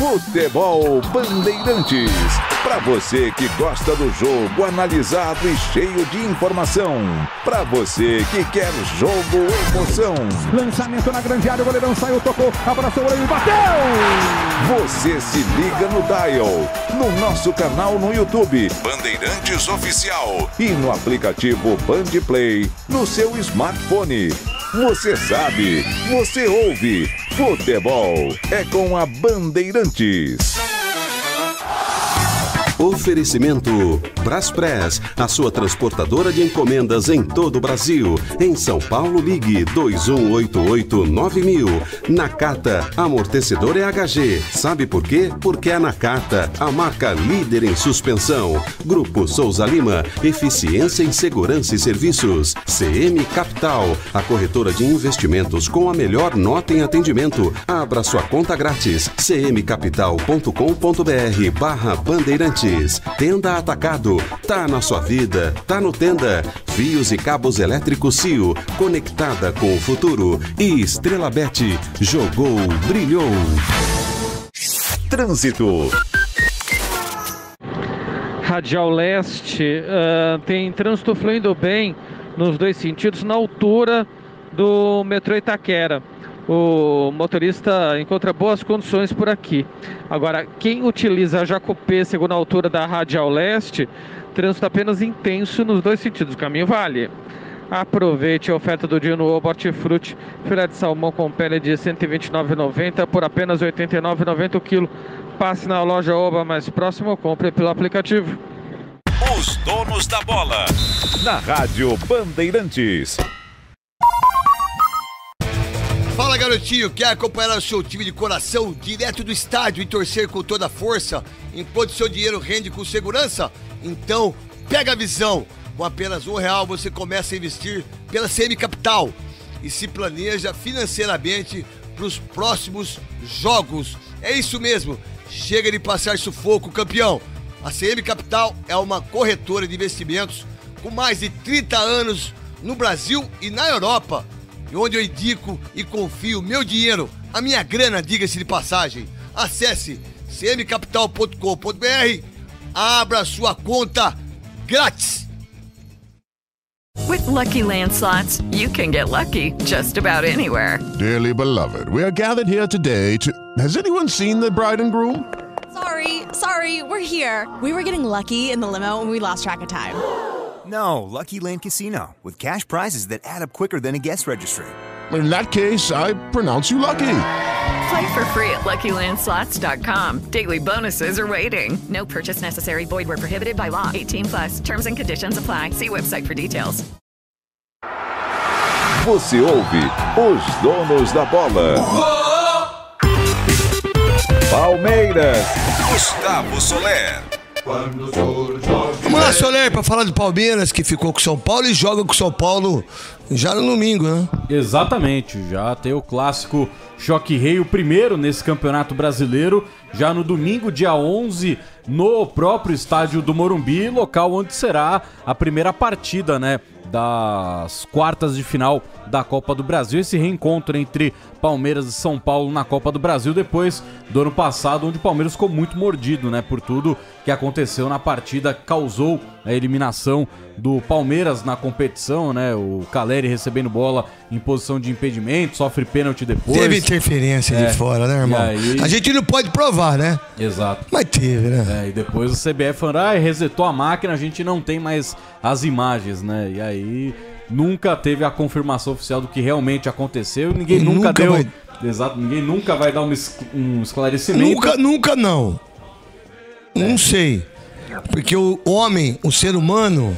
Futebol Bandeirantes. Para você que gosta do jogo analisado e cheio de informação. Para você que quer jogo emoção. Lançamento na grande área, o goleirão saiu, tocou, abraçou o goleiro e bateu! Você se liga no Dial, no nosso canal no YouTube, Bandeirantes Oficial e no aplicativo Bandplay no seu smartphone. Você sabe, você ouve. Futebol é com a Bandeirantes. Oferecimento Braspress, a sua transportadora de encomendas em todo o Brasil. Em São Paulo, ligue 2188-9000. Nakata, amortecedor EHG. Sabe por quê? Porque é Nakata, a marca líder em suspensão. Grupo Souza Lima, eficiência em segurança e serviços. CM Capital, a corretora de investimentos com a melhor nota em atendimento. Abra sua conta grátis. cmcapital.com.br barra Tenda Atacado. Tá na sua vida. Tá no Tenda. Fios e cabos elétricos Cio. Conectada com o futuro. E Estrela Bet. Jogou, brilhou. Trânsito. Radial Leste ah, tem trânsito fluindo bem nos dois sentidos na altura do metrô Itaquera. O motorista encontra boas condições por aqui. Agora, quem utiliza a Jacopê, segundo a altura da Radial Leste, trânsito apenas intenso nos dois sentidos. O caminho vale. Aproveite a oferta do dia no Obo Hortifruti. Filé de salmão com pele de R$ 129,90 por apenas R$ 89,90 o quilo. Passe na loja Oba mais próximo ou compre pelo aplicativo. Os donos da bola. Na Rádio Bandeirantes. Fala garotinho, quer acompanhar o seu time de coração direto do estádio e torcer com toda a força, enquanto seu dinheiro rende com segurança? Então, pega a visão. Com apenas um real você começa a investir pela CM Capital e se planeja financeiramente para os próximos jogos. É isso mesmo, chega de passar sufoco, campeão. A CM Capital é uma corretora de investimentos com mais de 30 anos no Brasil e na Europa onde eu indico e confio meu dinheiro, a minha grana, diga-se de passagem. Acesse cmcapital.com.br, abra sua conta grátis. With Lucky Land slots, you can get lucky just about anywhere. Dearly beloved, we are gathered here today to. Has anyone seen the bride and groom? Sorry, sorry, we're here. We were getting lucky in the limo and we lost track of time. No, Lucky Land Casino, with cash prizes that add up quicker than a guest registry. In that case, I pronounce you lucky. Play for free at LuckyLandSlots.com. Daily bonuses are waiting. No purchase necessary. Void where prohibited by law. 18 plus. Terms and conditions apply. See website for details. Você ouve os donos da bola. Palmeiras. Gustavo Soler. Vamos lá, Soler, pra falar do Palmeiras, que ficou com o São Paulo e joga com o São Paulo já no domingo, né? Exatamente, já tem o clássico Choque Rei, o primeiro nesse Campeonato Brasileiro, já no domingo, dia 11, no próprio estádio do Morumbi, local onde será a primeira partida, né, das quartas de final da Copa do Brasil, esse reencontro entre Palmeiras e São Paulo na Copa do Brasil depois do ano passado, onde o Palmeiras ficou muito mordido, né, por tudo que aconteceu na partida, causou a eliminação do Palmeiras na competição, né, o Caleri recebendo bola em posição de impedimento, sofre pênalti depois. Teve interferência É, de fora, né, irmão? aí- A gente não pode provar, né? Exato. Mas teve, né? É, e depois o CBF falando, ah, resetou a máquina, a gente não tem mais as imagens, né? E aí nunca teve a confirmação oficial do que realmente aconteceu. Ninguém nunca, nunca deu. vai- Exato, ninguém nunca vai dar um, es- um esclarecimento. Nunca, nunca não. Não sei. Porque o homem, o ser humano,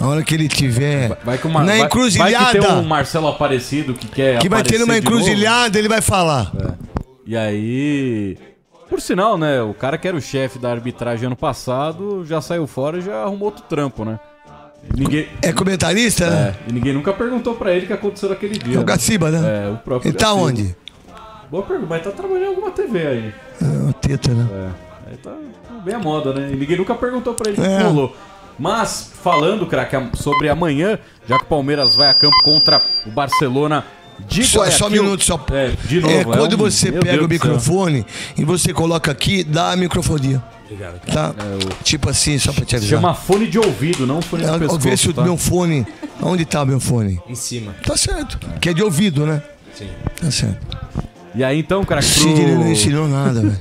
a hora que ele tiver Vai que, uma, na vai- vai encruzilhada, que tem um Marcelo Aparecido que quer que vai ter numa encruzilhada, ele vai falar. E aí. Por sinal, né, o cara que era o chefe da arbitragem ano passado já saiu fora e já arrumou outro trampo, né? Ninguém... É comentarista, né? É, e ninguém nunca perguntou pra ele o que aconteceu naquele dia. É o Gaciba, né? É, o próprio Ele tá Gaciba. onde? Boa pergunta, mas tá trabalhando em alguma TV aí. É, o Teta, né? É, aí tá bem a moda, né? E ninguém nunca perguntou pra ele o É. que rolou. Mas, falando, craque, sobre amanhã, já que o Palmeiras vai a campo contra o Barcelona de Só, Guayaquil. só um minuto, só. É, de novo. É, é quando um- você meu pega Deus o microfone e você coloca aqui, dá a microfonia. Obrigado. Tá? Tipo assim, só pra te avisar. chama fone de ouvido, não fone de É, pescoço. Vê se o tá? meu fone. Onde tá o meu fone? Em cima. Tá certo. Que é de ouvido, né? Sim. Tá certo. E aí então, cara, Sidney não ensinou nada, velho.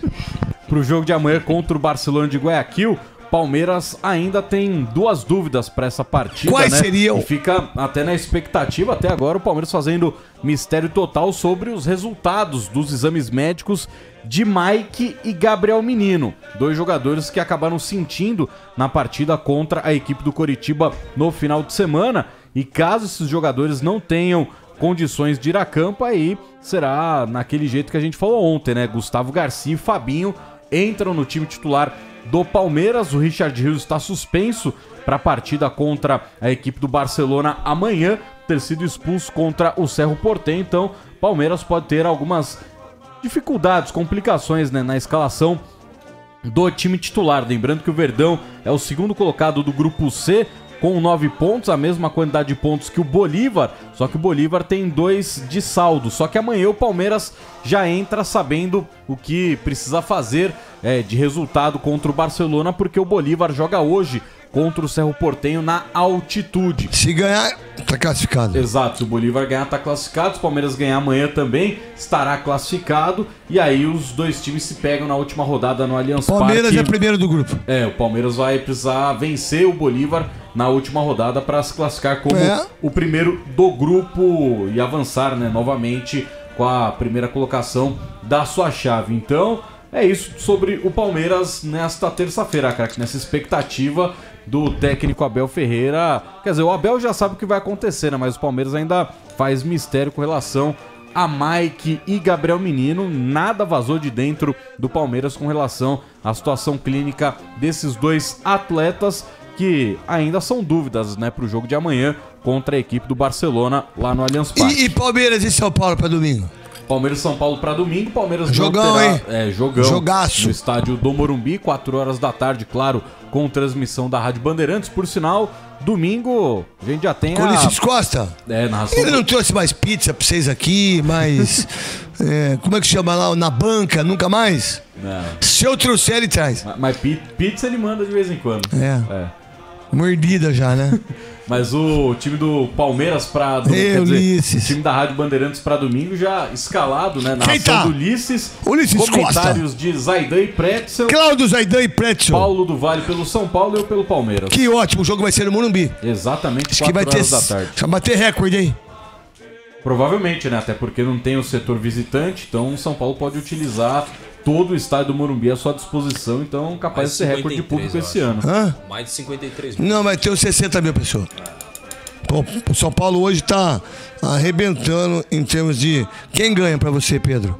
pro jogo de amanhã contra o Barcelona de Guayaquil, Palmeiras ainda tem duas dúvidas para essa partida. Quais né? seriam? E fica até na expectativa, até agora, o Palmeiras fazendo mistério total sobre os resultados dos exames médicos de Mike e Gabriel Menino, dois jogadores que acabaram sentindo na partida contra a equipe do Coritiba no final de semana. E caso esses jogadores não tenham condições de ir a campo, aí será naquele jeito que a gente falou ontem, né? Gustavo Garcia e Fabinho entram no time titular do Palmeiras. O Richard Rios está suspenso para a partida contra a equipe do Barcelona amanhã, ter sido expulso contra o Cerro Portem. Então, Palmeiras pode ter algumas dificuldades, complicações né, na escalação do time titular. Lembrando que o Verdão é o segundo colocado do grupo C com 9 pontos, a mesma quantidade de pontos que o Bolívar, só que o Bolívar tem dois de saldo. Só que amanhã o Palmeiras já entra sabendo o que precisa fazer é, de resultado contra o Barcelona, porque o Bolívar joga hoje contra o Cerro Portenho na altitude. Se ganhar, tá classificado. Exato, se o Bolívar ganhar, tá classificado. Se o Palmeiras ganhar amanhã também, estará classificado. E aí os dois times se pegam na última rodada no Allianz Palmeiras Parque. é primeiro do grupo. É, o Palmeiras vai precisar vencer o Bolívar na última rodada para se classificar como É. o primeiro do grupo e avançar, né, novamente com a primeira colocação da sua chave. Então, é isso sobre o Palmeiras nesta terça-feira, craque, nessa expectativa do técnico Abel Ferreira. Quer dizer, o Abel já sabe o que vai acontecer, né, mas o Palmeiras ainda faz mistério com relação a Mike e Gabriel Menino. Nada vazou de dentro do Palmeiras com relação à situação clínica desses dois atletas que ainda são dúvidas, né, pro jogo de amanhã contra a equipe do Barcelona lá no Allianz Parque. E, e Palmeiras e São Paulo pra domingo? Palmeiras São Paulo para domingo, Palmeiras Jogão, terá, hein? É, jogão. Jogaço. No estádio do Morumbi, 4 horas da tarde, claro, com transmissão da Rádio Bandeirantes. Por sinal, domingo a gente já tem a... Ulisses Costa? É, narração... Ele não trouxe mais pizza pra vocês aqui, mas. é, como é que chama lá? Na banca? Nunca mais? Não. Se eu trouxer, ele traz. Mas- Mas pi- pizza ele manda de vez em quando. É. Mordida já, né? Mas o time do Palmeiras pra domingo, dizer, Ulisses. o time da Rádio Bandeirantes pra domingo já escalado, né? Na Quem ação tá? do Ulisses. Ulisses comentários de Zaidan e Pretzel. Cláudio Zaidan e Pretzel. Paulo do Vale pelo São Paulo e eu pelo Palmeiras. Que ótimo, o jogo vai ser no Morumbi. Exatamente, Acho que vai 4 ter. da tarde. Vai bater recorde, hein? Provavelmente, né? Até porque não tem o setor visitante, então o São Paulo pode utilizar todo o estádio do Morumbi à sua disposição, então capaz de ser recorde de público esse ano. Hã? Mais de 53 mil. Não, vai ter uns 60 mil pessoas. O São Paulo hoje tá arrebentando em termos de. Quem ganha pra você, Pedro?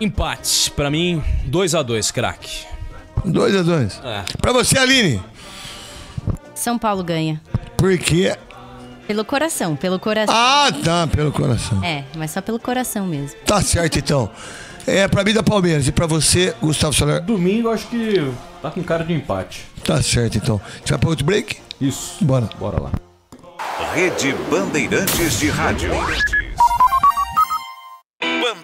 Empate. Pra mim, 2 a 2 craque. 2 a 2 É. Pra você, Aline? São Paulo ganha. Por quê? Pelo coração, pelo coração. Ah, tá, pelo coração. É, mas só pelo coração mesmo. Tá certo, então. É, pra mim da Palmeiras. E pra você, Gustavo Soler? Domingo, acho que tá com cara de empate. Tá certo, então. Você vai pra outro break? Isso. Bora. Bora lá. Rede Bandeirantes de Rádio.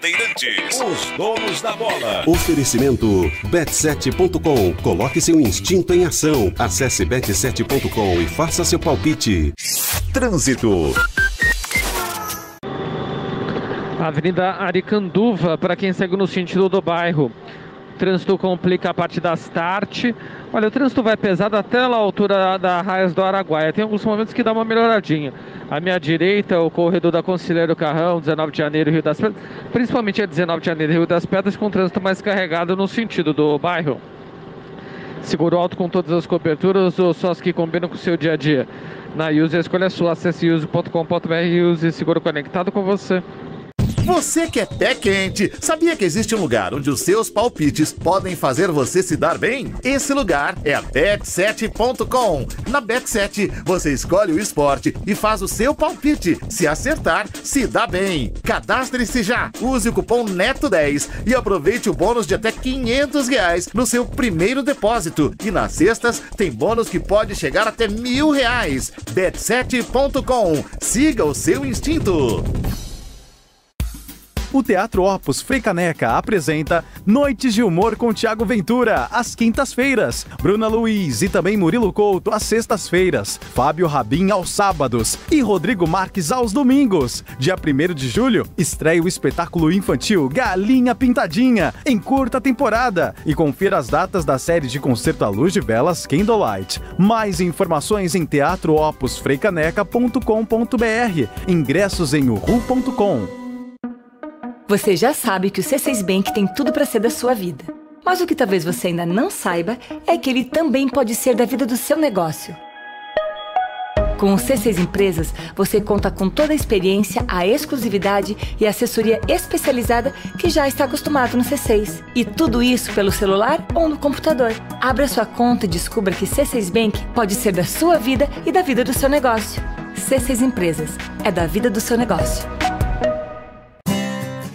Bandeirantes. Os donos da bola. Oferecimento bet7.com. Coloque seu instinto em ação. Acesse bet7.com e faça seu palpite. Trânsito. Avenida Aricanduva, para quem segue no sentido do bairro. O trânsito complica a partir das Start. Olha, o trânsito vai pesado até a altura da Raias do Araguaia. Tem alguns momentos que dá uma melhoradinha. À minha direita, o corredor da Conselheiro Carrão, 19 de janeiro, Rio das Pedras. Principalmente a 19 de janeiro, Rio das Pedras, com trânsito mais carregado no sentido do bairro. Seguro alto com todas as coberturas, ou só as que combinam com o seu dia a dia. Na Use, a escolha é sua. Acesse use.com.br e use seguro conectado com você. Você que é pé quente, sabia que existe um lugar onde os seus palpites podem fazer você se dar bem? Esse lugar é a bet7.com. Na Bet7, você escolhe o esporte e faz o seu palpite. Se acertar, se dá bem. Cadastre-se já. Use o cupom NETO10 e aproveite o bônus de até 500 reais no seu primeiro depósito. E nas sextas, tem bônus que pode chegar até mil reais. Bet7.com. Siga o seu instinto. O Teatro Opus Frei Caneca apresenta Noites de Humor com Tiago Ventura, às quintas-feiras. Bruna Luiz e também Murilo Couto, às sextas-feiras. Fábio Rabin aos sábados. E Rodrigo Marques aos domingos. Dia 1 de julho, estreia o espetáculo infantil Galinha Pintadinha, em curta temporada. E confira as datas da série de concerto à luz de velas Candlelight. Mais informações em teatroopusfreicaneca.com.br. Ingressos em uhu.com. Você já sabe que o C6 Bank tem tudo para ser da sua vida. Mas o que talvez você ainda não saiba é que ele também pode ser da vida do seu negócio. Com o C6 Empresas, você conta com toda a experiência, a exclusividade e a assessoria especializada que já está acostumado no C6. E tudo isso pelo celular ou no computador. Abra sua conta e descubra que C6 Bank pode ser da sua vida e da vida do seu negócio. C6 Empresas é da vida do seu negócio.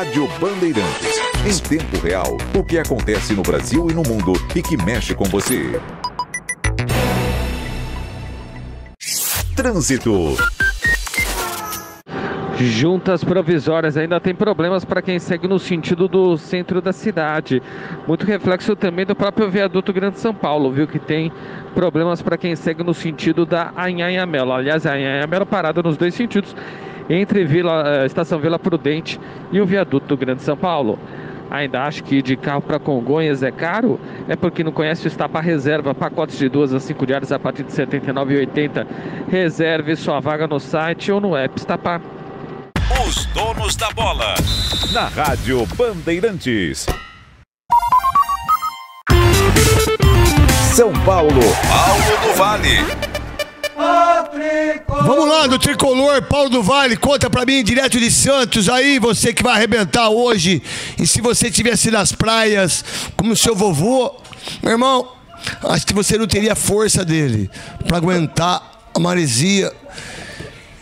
Rádio Bandeirantes. Em tempo real, o que acontece no Brasil e no mundo e que mexe com você. Trânsito. Juntas provisórias ainda tem problemas para quem segue no sentido do centro da cidade. Muito reflexo também do próprio viaduto Grande São Paulo, viu? Que tem problemas para quem segue no sentido da Anhanhamelo. Aliás, a Anhanhamelo parada nos dois sentidos, entre Vila, eh, Estação Vila Prudente e o viaduto do Grande São Paulo. Ainda acho que de carro para Congonhas é caro? É porque não conhece o Estapa Reserva, pacotes de duas a cinco diárias a partir de R$ 79,80. Reserve sua vaga no site ou no app Estapa. Os donos da bola. Na Rádio Bandeirantes. São Paulo. Paulo do Vale. Vamos lá, do tricolor Paulo do Vale, conta pra mim, direto de Santos, aí você que vai arrebentar hoje. E se você estivesse nas praias, como o seu vovô, meu irmão, acho que você não teria força dele pra aguentar a maresia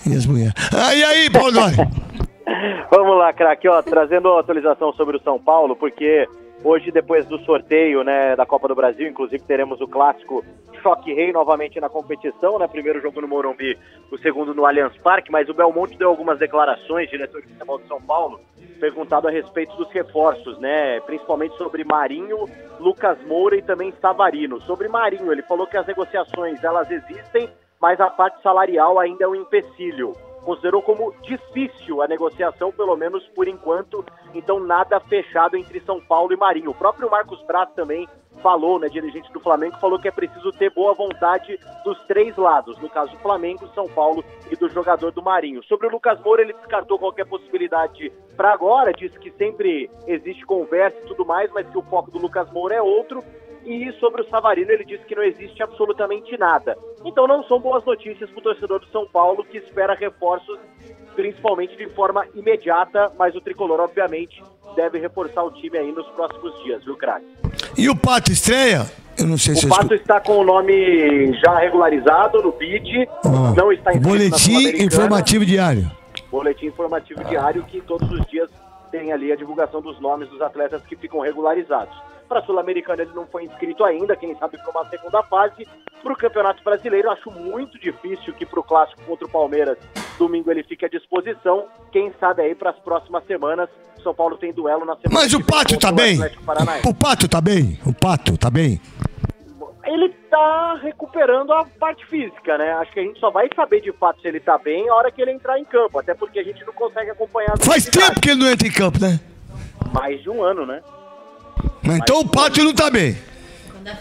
e as mulheres. Ah, e aí, Paulo do Vale? Vamos lá, craque, ó, trazendo a atualização sobre o São Paulo, porque hoje, depois do sorteio, né, da Copa do Brasil, inclusive teremos o clássico Choque Rei novamente na competição, né, primeiro jogo no Morumbi, o segundo no Allianz Parque, mas o Belmonte deu algumas declarações, diretor de futebol de São Paulo, perguntado a respeito dos reforços, né, principalmente sobre Marinho, Lucas Moura e também Savarino. Sobre Marinho, ele falou que as negociações, elas existem, mas a parte salarial ainda é um empecilho considerou como difícil a negociação, pelo menos por enquanto, então nada fechado entre São Paulo e Marinho. O próprio Marcos Braz também falou, né, dirigente do Flamengo, falou que é preciso ter boa vontade dos três lados, no caso do Flamengo, São Paulo e do jogador do Marinho. Sobre o Lucas Moura, ele descartou qualquer possibilidade para agora, disse que sempre existe conversa e tudo mais, mas que o foco do Lucas Moura é outro. E sobre o Savarino, ele disse que não existe absolutamente nada. Então não são boas notícias para o torcedor do São Paulo, que espera reforços, principalmente de forma imediata, mas o Tricolor, obviamente, deve reforçar o time aí nos próximos dias, viu, craque? E o Pato estreia? Eu não sei se O eu Pato está com o nome já regularizado no BID, Ah, não está na Boletim informativo diário. Boletim informativo diário que todos os dias tem ali a divulgação dos nomes dos atletas que ficam regularizados. Para a Sul-Americana ele não foi inscrito ainda, quem sabe para uma segunda fase. Para o Campeonato Brasileiro, acho muito difícil que para o Clássico contra o Palmeiras, domingo ele fique à disposição. Quem sabe aí para as próximas semanas, São Paulo tem duelo na semana Mas o Pato tá o bem? Atlético Paranaense. O Pato tá bem? O Pato tá bem? Ele tá recuperando a parte física, né? Acho que a gente só vai saber de fato se ele tá bem a hora que ele entrar em campo, até porque a gente não consegue acompanhar Faz tempo que ele não entra em campo, né? Mais de um ano, né? Mas então o Pato não tá bem.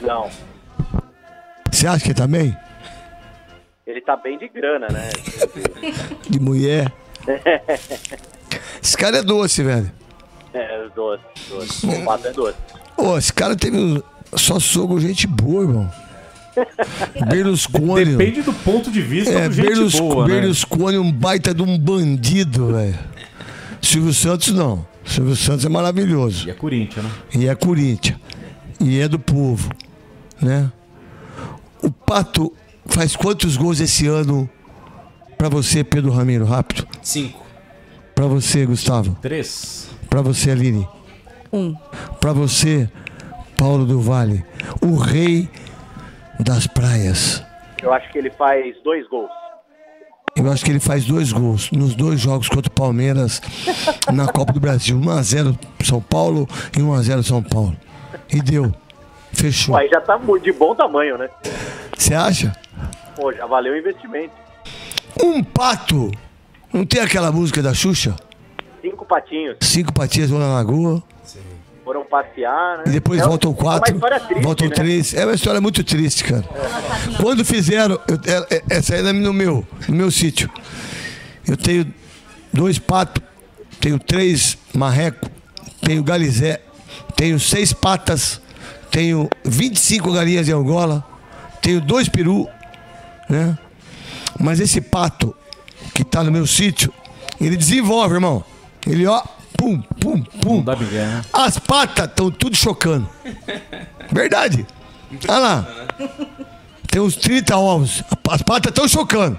Não. Você acha que ele tá bem? Ele tá bem de grana, né? De mulher. Esse cara é doce, velho. é, doce, doce. O pato é doce. Ô, esse cara teve um- só sogro gente boa, irmão. Berlusconi. Depende do ponto de vista É, do gente Berlus- boa, né? Berlusconi, um baita de um bandido, velho. Silvio Santos, não. Silvio Santos é maravilhoso. E é Corinthians, né? E é Corinthians. E é do povo, né? O Pato faz quantos gols esse ano pra você, Pedro Ramiro? Rápido. Cinco. Pra você, Gustavo. Três. Pra você, Aline. Um. Pra você, Paulo do Vale. O rei das praias. Eu acho que ele faz dois gols. Eu acho que ele faz dois gols nos dois jogos contra o Palmeiras na Copa do Brasil. 1x0 São Paulo e 1x0 São Paulo. E deu. Fechou. Aí já tá de bom tamanho, né? Você acha? Pô, já valeu o investimento. Um pato. Não tem aquela música da Xuxa? Cinco patinhos Cinco patinhas vão na lagoa. Foram passear, né? E depois É- voltam É quatro. uma história triste, voltam né? três. É uma história muito triste, cara. Quando fizeram, eu- é- é- essa aí é no meu, no meu sítio. Eu tenho dois patos, tenho três marreco, tenho galizé, tenho seis patas, tenho 25 galinhas de Angola, tenho dois peru, né? Mas esse pato que tá no meu sítio, ele desenvolve, irmão. Ele, ó, pum, pum, pum. Dá migué, né? As patas estão tudo chocando. Verdade. Olha lá. Tem uns 30 ovos. As patas estão chocando.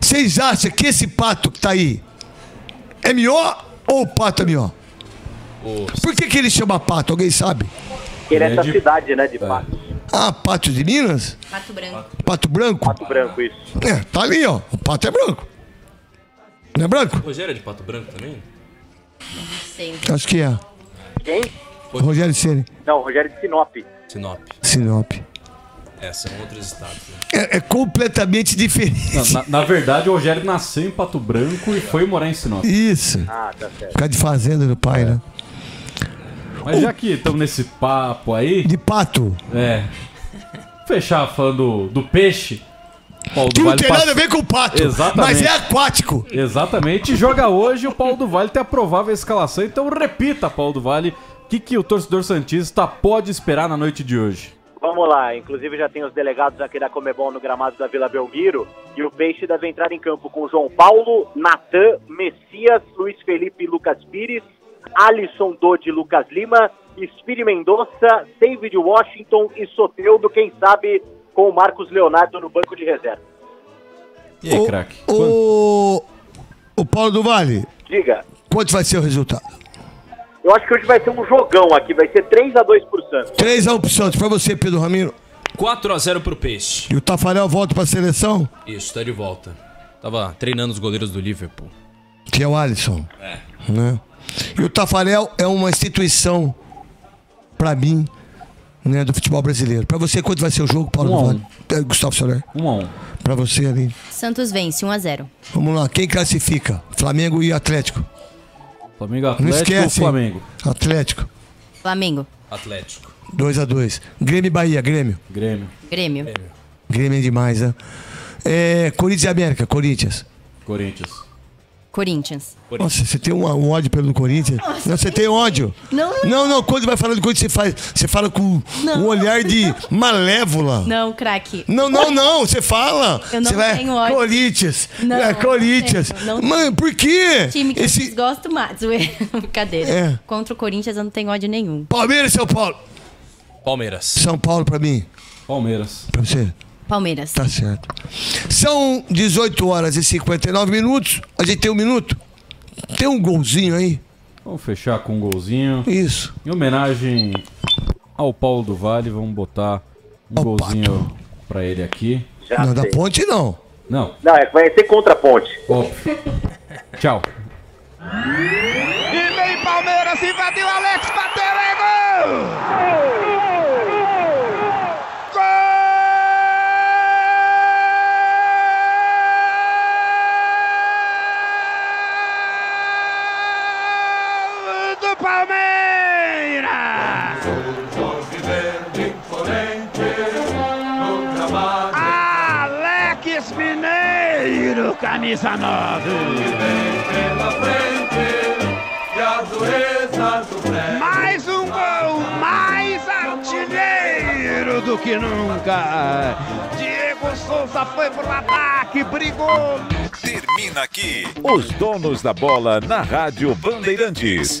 Vocês acham que esse pato que tá aí é melhor ou o pato é melhor? Por que, que ele chama pato? Alguém sabe? Ele é essa cidade, né, de Patos. Ah, pato de Minas? Pato branco. Pato branco? Pato branco, isso. É, tá ali, ó. O pato é branco. Não é branco? Rogério é de Pato Branco também? Acho que é. Quem? Rogério Ceni. Não, Rogério de Sinop. Sinop. Sinop. É, são outros estados. Né? É, é completamente diferente. Na, na- na verdade, o Rogério nasceu em Pato Branco e foi morar em Sinop. Isso. Ah, tá certo. Ficar de fazenda do pai, né? Mas já que estamos nesse papo aí. De pato. É. Fechar falando do peixe. Paulo Que do não Vale tem pass- nada a ver com o pato. Exatamente. Mas é aquático. Exatamente. E joga hoje. O Paulo do Vale tem a provável escalação. Então repita, Paulo do Vale. O que, que o torcedor Santista pode esperar na noite de hoje? Vamos lá, inclusive já tem os delegados aqui da Comebol no gramado da Vila Belmiro e o Peixe deve entrar em campo com João Paulo, Natan, Messias, Luiz Felipe e Lucas Pires, Alisson Dodi Lucas Lima, Spiri Mendonça, David Washington e Soteudo, quem sabe com o Marcos Leonardo no banco de reserva. E aí, craque? O, o Paulo do Vale, Diga, quanto vai ser o resultado? eu acho que hoje vai ser um jogão aqui, vai ser 3 a 2 por Santos. 3 a 1 pro Santos. Pra você, Pedro Ramiro. 4x0 pro Peixe. E o Tafarel volta pra seleção, Isso, tá de volta. Tava treinando os goleiros do Liverpool. que é o Alisson. É. Né? E o Tafarel é uma instituição, pra mim, né, do futebol brasileiro. Pra você, quanto vai ser o jogo, Paulo Um um. É, Gustavo Soler. Um a um. Pra você ali. Santos vence 1 a 0. Vamos lá, quem classifica? Flamengo e Atlético. Flamengo Não Atlético esquece. ou Flamengo? Atlético. Flamengo. Atlético. 2 a 2 Grêmio e Bahia, Grêmio. Grêmio. Grêmio. Grêmio é demais, né? É, Corinthians e América, Corinthians. Corinthians. Corinthians. Nossa, você tem um, um ódio pelo Corinthians? Não, você tem ódio. Não, não. Não, não, quando vai falar do Corinthians, você, faz, você fala com Não. um olhar de malévola. Não, craque. Não, não, não, você fala. Eu não você vai, tenho ódio. Corinthians. Não, é, Corinthians. não não Mano, por quê? Time que Esse eu gosto mais. Brincadeira. É. Contra o Corinthians eu não tenho ódio nenhum. Palmeiras São Paulo. Palmeiras. São Paulo pra mim. Palmeiras. Pra você. Palmeiras. Tá certo. São 18 horas e 59 minutos. A gente tem um minuto. Tem um golzinho aí? Vamos fechar com um golzinho. Isso. Em homenagem ao Paulo do Vale, vamos botar um golzinho pra ele aqui. Já não, da sei. ponte não. Não, Não, é que vai ser contra a ponte. óbvio. Tchau. E vem Palmeiras, invadiu Alex, bateu, é! Gol! Do Palmeiras! Alex Mineiro, camisa 9. Mais um gol, mais artilheiro do que nunca. Diego Souza foi pro ataque, brigou. Termina aqui. Os donos da bola na Rádio Bandeirantes.